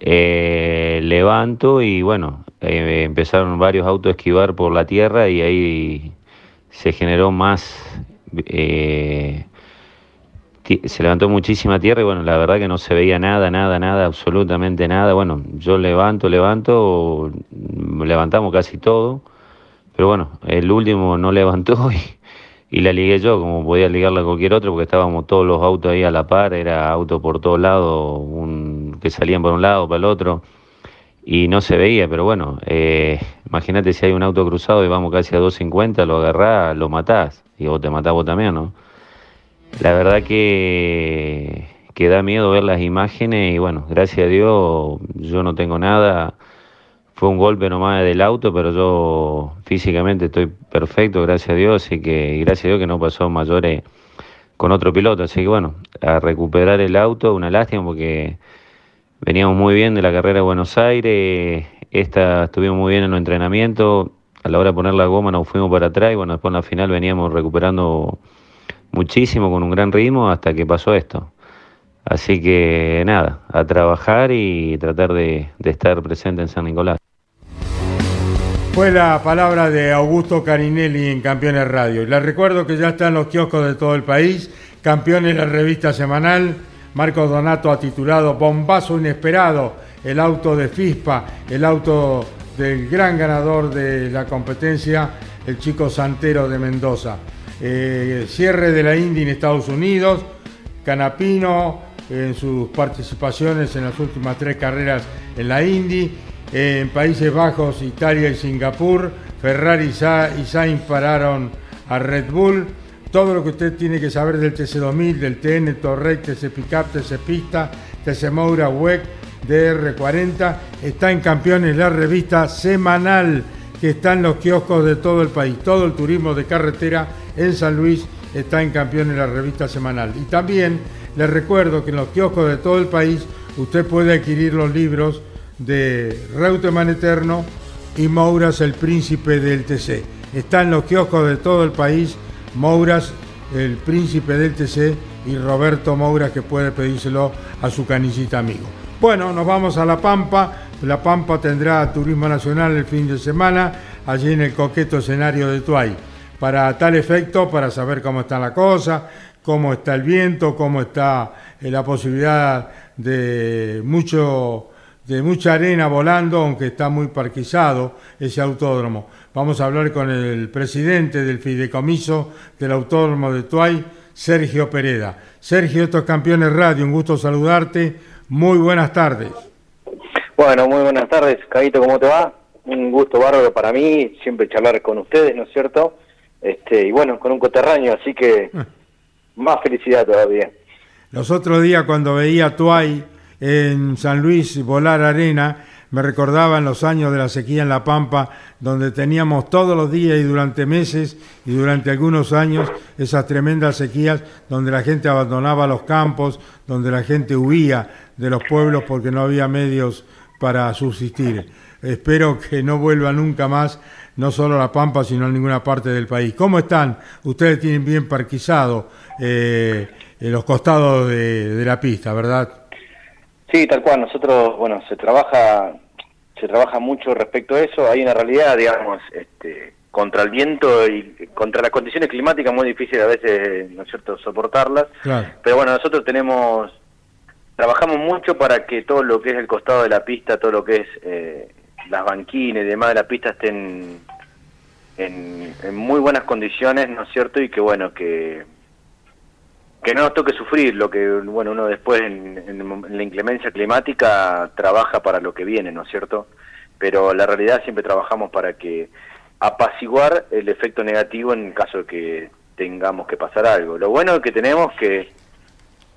Eh, levanto y bueno, eh, empezaron varios autos a esquivar por la tierra y ahí se generó más... Eh, se levantó muchísima tierra y bueno, la verdad que no se veía nada, nada, nada, absolutamente nada. Bueno, yo levanto, levanto, levantamos casi todo pero bueno, el último no levantó [LAUGHS] y, la ligué yo, como podía ligarla a cualquier otro, porque estábamos todos los autos ahí a la par, era auto por todos lados, que salían por un lado, para el otro, y no se veía, pero bueno, eh, imagínate si hay un auto cruzado y vamos casi a 250, lo agarrás, lo matás, y vos te matás vos también, ¿no? La verdad que, que da miedo ver las imágenes y bueno, gracias a Dios yo no tengo nada fue un golpe nomás del auto, pero yo físicamente estoy perfecto, gracias a Dios, y que gracias a Dios que no pasó mayores con otro piloto. Así que bueno, a recuperar el auto, una lástima porque veníamos muy bien de la carrera de Buenos Aires, esta estuvimos muy bien en los entrenamientos, a la hora de poner la goma nos fuimos para atrás y bueno, después en la final veníamos recuperando muchísimo con un gran ritmo hasta que pasó esto. Así que nada, a trabajar y tratar de, de estar presente en San Nicolás. Fue la palabra de Augusto Carinelli en Campeones Radio. Les recuerdo que ya están los kioscos de todo el país. Campeones, la revista semanal. Marcos Donato ha titulado Bombazo Inesperado, el auto de FISPA, el auto del gran ganador de la competencia, el chico Santero de Mendoza. Eh, cierre de la Indy en Estados Unidos, Canapino en sus participaciones en las últimas tres carreras en la Indy en Países Bajos, Italia y Singapur, Ferrari y Sainz pararon a Red Bull. Todo lo que usted tiene que saber del TC2000, del TN, Torrey, TC Pickup, TC Pista, TC Moura, WEC, DR40, está en Campeones, la revista semanal que está en los kioscos de todo el país. Todo el turismo de carretera en San Luis está en Campeones, la revista semanal. Y también les recuerdo que en los kioscos de todo el país usted puede adquirir los libros de Reutemann Eterno y Mouras, el príncipe del TC. Está en los kioscos de todo el país, Mouras, el príncipe del TC, y Roberto Mouras, que puede pedírselo a su canicita amigo. Bueno, nos vamos a La Pampa. La Pampa tendrá turismo nacional el fin de semana, allí en el coqueto escenario de Tuay. Para tal efecto, para saber cómo está la cosa, cómo está el viento, cómo está eh, la posibilidad de mucho de mucha arena volando, aunque está muy parquizado ese autódromo. Vamos a hablar con el presidente del fideicomiso del autódromo de Tuay, Sergio Pereda. Sergio, estos campeones radio, un gusto saludarte. Muy buenas tardes. Bueno, muy buenas tardes, Caito, ¿cómo te va? Un gusto bárbaro para mí, siempre charlar con ustedes, ¿no es cierto? Este, y bueno, con un coterráneo, así que [LAUGHS] más felicidad todavía. Los otros días cuando veía Tuay en San Luis Volar Arena, me recordaba en los años de la sequía en La Pampa, donde teníamos todos los días y durante meses y durante algunos años esas tremendas sequías donde la gente abandonaba los campos, donde la gente huía de los pueblos porque no había medios para subsistir. Espero que no vuelva nunca más, no solo a La Pampa, sino a ninguna parte del país. ¿Cómo están? Ustedes tienen bien parquizado eh, los costados de la pista, ¿verdad? Sí, tal cual. Nosotros, bueno, se trabaja, se trabaja mucho respecto a eso. Hay una realidad, digamos, este, contra el viento y contra las condiciones climáticas muy difícil a veces, ¿no es cierto?, soportarlas. Pero bueno, nosotros tenemos, trabajamos mucho para que todo lo que es el costado de la pista, todo lo que es eh, las banquines y demás de la pista estén en, en muy buenas condiciones, ¿no es cierto? Y que bueno, que que no nos toque sufrir lo que bueno uno después en, la inclemencia climática trabaja para lo que viene no es cierto pero la realidad siempre trabajamos para que apaciguar el efecto negativo en caso de que tengamos que pasar algo. Lo bueno que tenemos que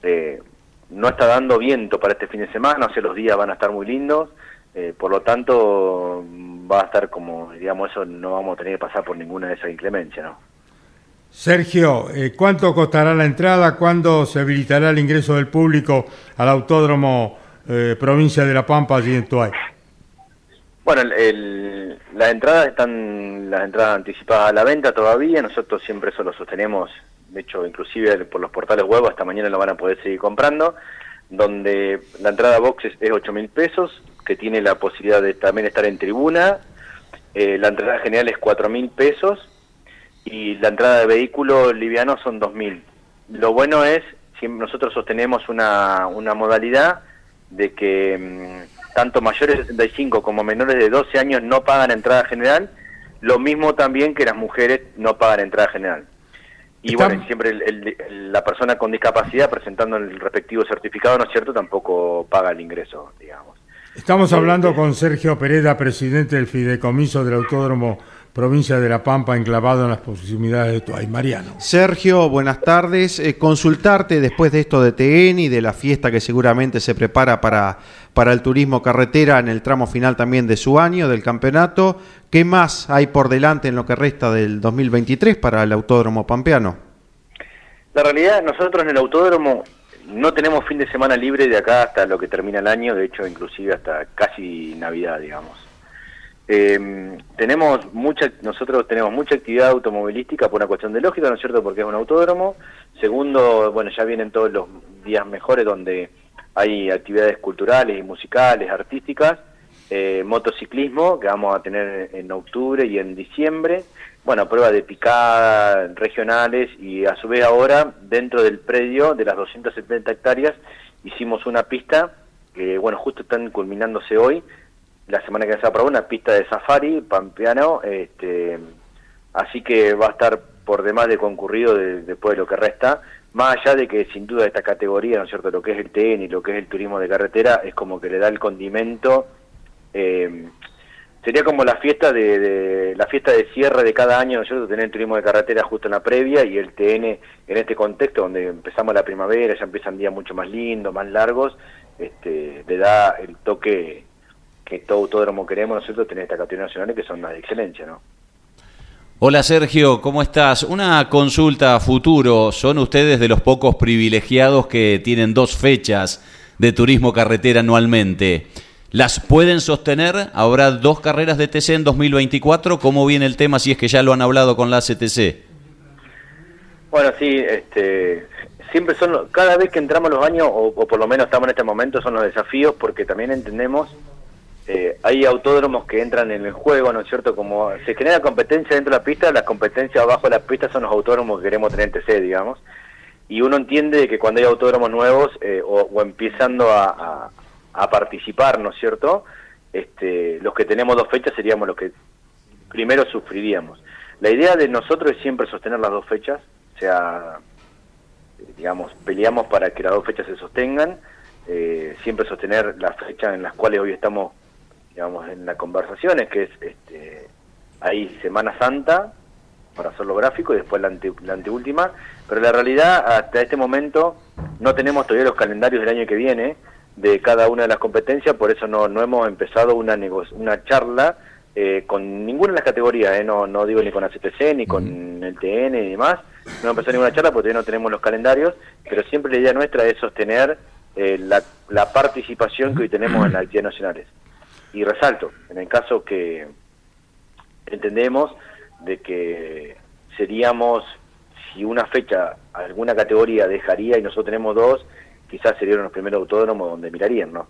eh, no está dando viento para este fin de semana o sea los días van a estar muy lindos eh, por lo tanto va a estar como digamos eso no vamos a tener que pasar por ninguna de esas inclemencias no Sergio, eh, ¿cuánto costará la entrada? ¿Cuándo se habilitará el ingreso del público al Autódromo eh, Provincia de La Pampa, allí en Tuay? Bueno, el, las entradas están las entradas anticipadas a la venta todavía. Nosotros siempre eso lo sostenemos. De hecho, inclusive por los portales web hasta mañana lo van a poder seguir comprando. Donde la entrada box es, 8 mil pesos, que tiene la posibilidad de también estar en tribuna. Eh, la entrada general es 4 mil pesos y la entrada de vehículos livianos son 2.000. Lo bueno es, si nosotros sostenemos una, una modalidad de que mm, tanto mayores de 65 como menores de 12 años no pagan entrada general, lo mismo también que las mujeres no pagan entrada general. Y bueno, siempre la persona con discapacidad presentando el respectivo certificado, ¿no es cierto?, tampoco paga el ingreso, digamos. Estamos hablando eh, con Sergio Pereda, presidente del Fideicomiso del Autódromo provincia de La Pampa, enclavado en las proximidades de Tuay. Mariano. Sergio, buenas tardes. Eh, consultarte después de esto de TN y de la fiesta que seguramente se prepara para, para el turismo carretera en el tramo final también de su año, del campeonato. ¿Qué más hay por delante en lo que resta del 2023 para el Autódromo Pampeano? La realidad, nosotros en el Autódromo no tenemos fin de semana libre de acá hasta lo que termina el año, de hecho inclusive hasta casi Navidad, digamos. Eh, tenemos mucha, nosotros tenemos mucha actividad automovilística por una cuestión de lógica, ¿no es cierto? Porque es un autódromo. Segundo, bueno, ya vienen todos los días mejores donde hay actividades culturales y musicales, artísticas. Eh, motociclismo, que vamos a tener en octubre y en diciembre. Bueno, pruebas de picada regionales y a su vez ahora, dentro del predio de las 270 hectáreas, hicimos una pista que, bueno, justo están culminándose hoy, la semana que se va una pista de safari, pampeano, este, así que va a estar por demás de concurrido después de lo que resta, más allá de que sin duda esta categoría, ¿no es cierto?, lo que es el TN y lo que es el turismo de carretera, es como que le da el condimento, eh, sería como la fiesta de, la fiesta de cierre de cada año, ¿no es cierto?, tener el turismo de carretera justo en la previa y el TN en este contexto donde empezamos la primavera, ya empiezan días mucho más lindos, más largos, este, le da el toque que todo autódromo queremos nosotros tener esta categoría nacional que son las de excelencia, ¿no? Hola Sergio, ¿cómo estás? Una consulta a futuro. Son ustedes de los pocos privilegiados que tienen dos fechas de turismo carretera anualmente. ¿Las pueden sostener? ¿Habrá dos carreras de TC en 2024? ¿Cómo viene el tema si es que ya lo han hablado con la CTC? Bueno, sí, este, siempre son, cada vez que entramos los años, o, o por lo menos estamos en este momento, son los desafíos porque también entendemos eh, hay autódromos que entran en el juego, ¿no es cierto? Como se genera competencia dentro de la pista, las competencias abajo de la pista son los autódromos que queremos tener en TC, digamos. Y uno entiende que cuando hay autódromos nuevos eh, o, empezando a, participar, ¿no es cierto? Este, los que tenemos dos fechas seríamos los que primero sufriríamos. La idea de nosotros es siempre sostener las dos fechas, o sea, digamos, peleamos para que las dos fechas se sostengan, eh, siempre sostener las fechas en las cuales hoy estamos digamos, en las conversaciones, que es este, ahí Semana Santa, para hacerlo gráfico, y después la, ante, la anteúltima, pero la realidad hasta este momento no tenemos todavía los calendarios del año que viene, de cada una de las competencias, por eso no, no hemos empezado una, una charla eh, con ninguna de las categorías, eh, no, no digo ni con ACTC, ni con el TN y demás, no hemos empezado ninguna charla porque todavía no tenemos los calendarios, pero siempre la idea nuestra es sostener eh, la, la participación que hoy tenemos en las actividades nacionales. Y resalto, en el caso que entendemos de que seríamos, si una fecha, alguna categoría dejaría y nosotros tenemos dos, quizás serían los primeros autódromos donde mirarían, ¿no?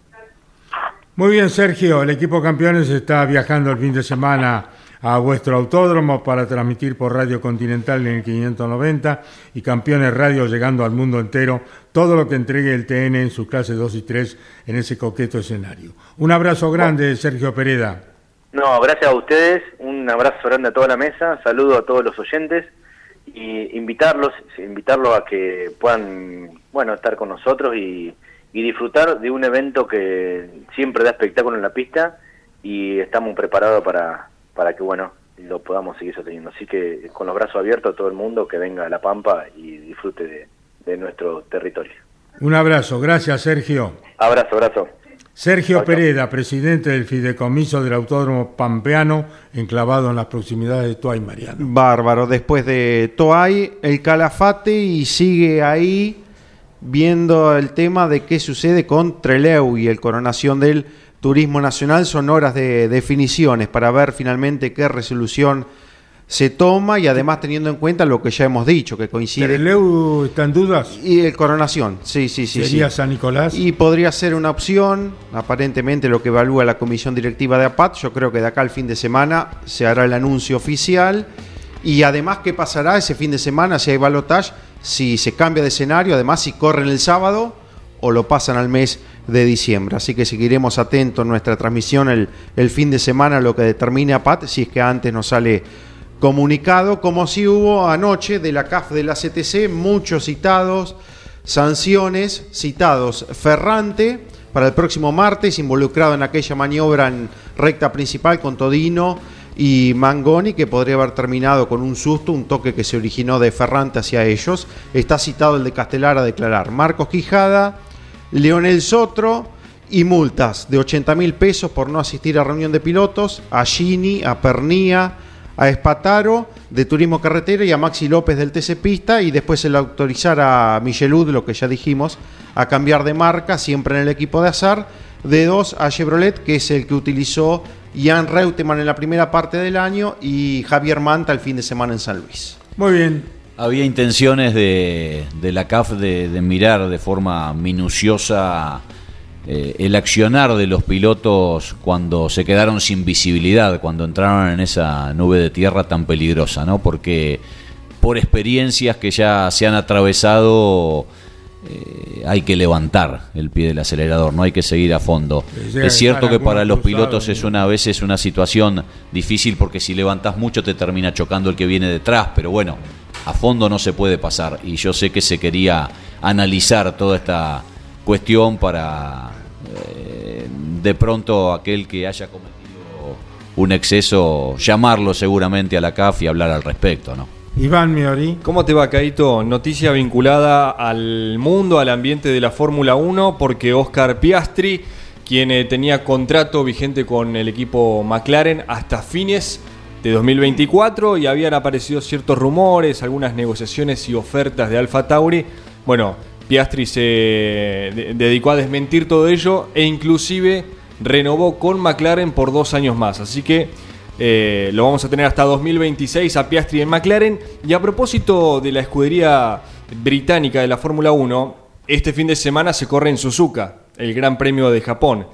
Muy bien, Sergio. El equipo campeones está viajando el fin de semana a vuestro autódromo para transmitir por Radio Continental en el 590 y Campeones Radio llegando al mundo entero todo lo que entregue el TN en sus clases 2 y 3 en ese coqueto escenario. Un abrazo grande, Sergio Pereda. No, gracias a ustedes, un abrazo grande a toda la mesa, saludo a todos los oyentes y invitarlos, invitarlos a que puedan, bueno, estar con nosotros y, y disfrutar de un evento que siempre da espectáculo en la pista y estamos preparados para, para que, bueno, lo podamos seguir sosteniendo. Así que con los brazos abiertos a todo el mundo que venga a La Pampa y disfrute de, de nuestro territorio. Un abrazo, gracias Sergio. Abrazo, abrazo. Sergio Pereda, presidente del Fideicomiso del Autódromo Pampeano, enclavado en las proximidades de Toay Mariano. Bárbaro, después de Toay, el Calafate y sigue ahí viendo el tema de qué sucede con Treleu y el coronación del Turismo Nacional. Son horas de definiciones para ver finalmente qué resolución se toma y además teniendo en cuenta lo que ya hemos dicho, que coincide. ¿Treleu está en dudas? Y el Coronación, sí, sí, sí. ¿Sería sí. San Nicolás? Y podría ser una opción, aparentemente lo que evalúa la comisión directiva de APAT. Yo creo que de acá al fin de semana se hará el anuncio oficial. Y además, ¿qué pasará ese fin de semana si hay balotage? Si se cambia de escenario, además si corren el sábado o lo pasan al mes de diciembre. Así que seguiremos atentos en nuestra transmisión el, el fin de semana, lo que determine APAT, si es que antes nos sale comunicado, como si hubo anoche de la CAF de la CTC, muchos citados, sanciones, citados Ferrante para el próximo martes, involucrado en aquella maniobra en recta principal con Todino y Mangoni, que podría haber terminado con un susto, un toque que se originó de Ferrante hacia ellos. Está citado el de Castelar a declarar. Marcos Quijada, Leonel Sotro y multas de 80 mil pesos por no asistir a reunión de pilotos, a Gini, a Pernía, a Espataro de Turismo Carretera y a Maxi López del TC Pista y después se le autorizara a Michelud, lo que ya dijimos, a cambiar de marca, siempre en el equipo de azar, de dos a Chevrolet, que es el que utilizó Jan Reutemann en la primera parte del año y Javier Manta el fin de semana en San Luis. Muy bien. Había intenciones de, de la CAF de, de mirar de forma minuciosa eh, el accionar de los pilotos cuando se quedaron sin visibilidad, cuando entraron en esa nube de tierra tan peligrosa, ¿no? Porque por experiencias que ya se han atravesado eh, hay que levantar el pie del acelerador, no hay que seguir a fondo. Es cierto que para los pilotos es una a veces una situación difícil porque si levantas mucho te termina chocando el que viene detrás, pero bueno, a fondo no se puede pasar y yo sé que se quería analizar toda esta cuestión para eh, de pronto aquel que haya cometido un exceso llamarlo seguramente a la CAF y hablar al respecto, ¿no? Iván Miori. ¿Cómo te va, Caito? Noticia vinculada al mundo, al ambiente de la Fórmula 1, porque Oscar Piastri, quien eh, tenía contrato vigente con el equipo McLaren hasta fines de 2024 y habían aparecido ciertos rumores, algunas negociaciones y ofertas de Alfa Tauri. Bueno, Piastri se de- dedicó a desmentir todo ello e inclusive renovó con McLaren por dos años más. Así que eh, lo vamos a tener hasta 2026 a Piastri en McLaren. Y a propósito de la escudería británica de la Fórmula 1, este fin de semana se corre en Suzuka, el Gran Premio de Japón.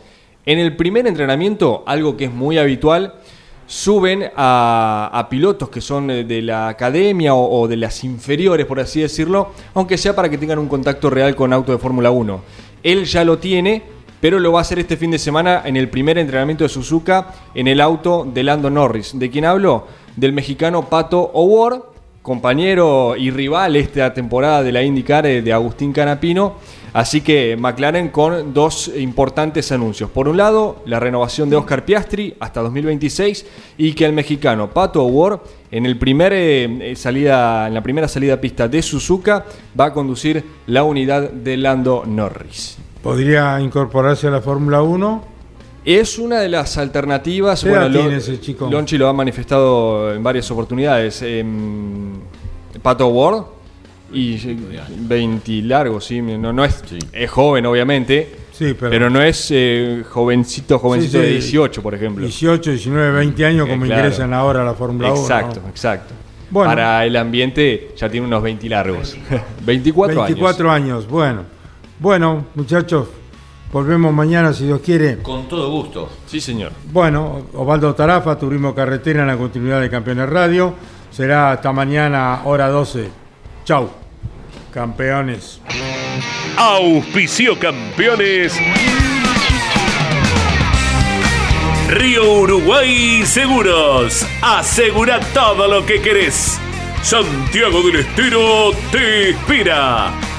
En el primer entrenamiento, algo que es muy habitual, suben a, pilotos que son eh, de la academia o, o de las inferiores, por así decirlo, aunque sea para que tengan un contacto real con auto de Fórmula 1. Él ya lo tiene, pero lo va a hacer este fin de semana en el primer entrenamiento de Suzuka en el auto de Lando Norris. ¿De quién hablo? Del mexicano Pato O'Ward, compañero y rival esta temporada de la IndyCar eh, de Agustín Canapino. Así que McLaren con dos importantes anuncios. Por un lado, la renovación de Oscar Piastri hasta 2026 y que el mexicano Pato primer, eh, salida, en la primera salida pista de Suzuka va a conducir la unidad de Lando Norris. ¿Podría incorporarse a la Fórmula 1? Es una de las alternativas. ¿Qué Bueno, edad tiene ese chico? Lonchi lo ha manifestado en varias oportunidades. Em, Pato Ward y 20 largo, sí. No, no es, es joven, obviamente. Sí, pero- pero, no es eh, jovencito, jovencito Sí, sí. de 18, por ejemplo. 18, 19, 20 años como Eh, claro. ingresan ahora a la Fórmula 1. Exacto, ¿no? exacto. Bueno. Para el ambiente ya tiene unos 20 largos. [LAUGHS] 24, 24 años. Bueno. Bueno, muchachos, volvemos mañana si Dios quiere. Con todo gusto. Sí, señor. Bueno, Osvaldo Tarafa, Turismo Carretera en la continuidad de Campeones Radio. Será hasta mañana, hora 12. Chau, campeones. Auspicio campeones. Río Uruguay Seguros. Asegura todo lo que querés. Santiago del Estero te espera.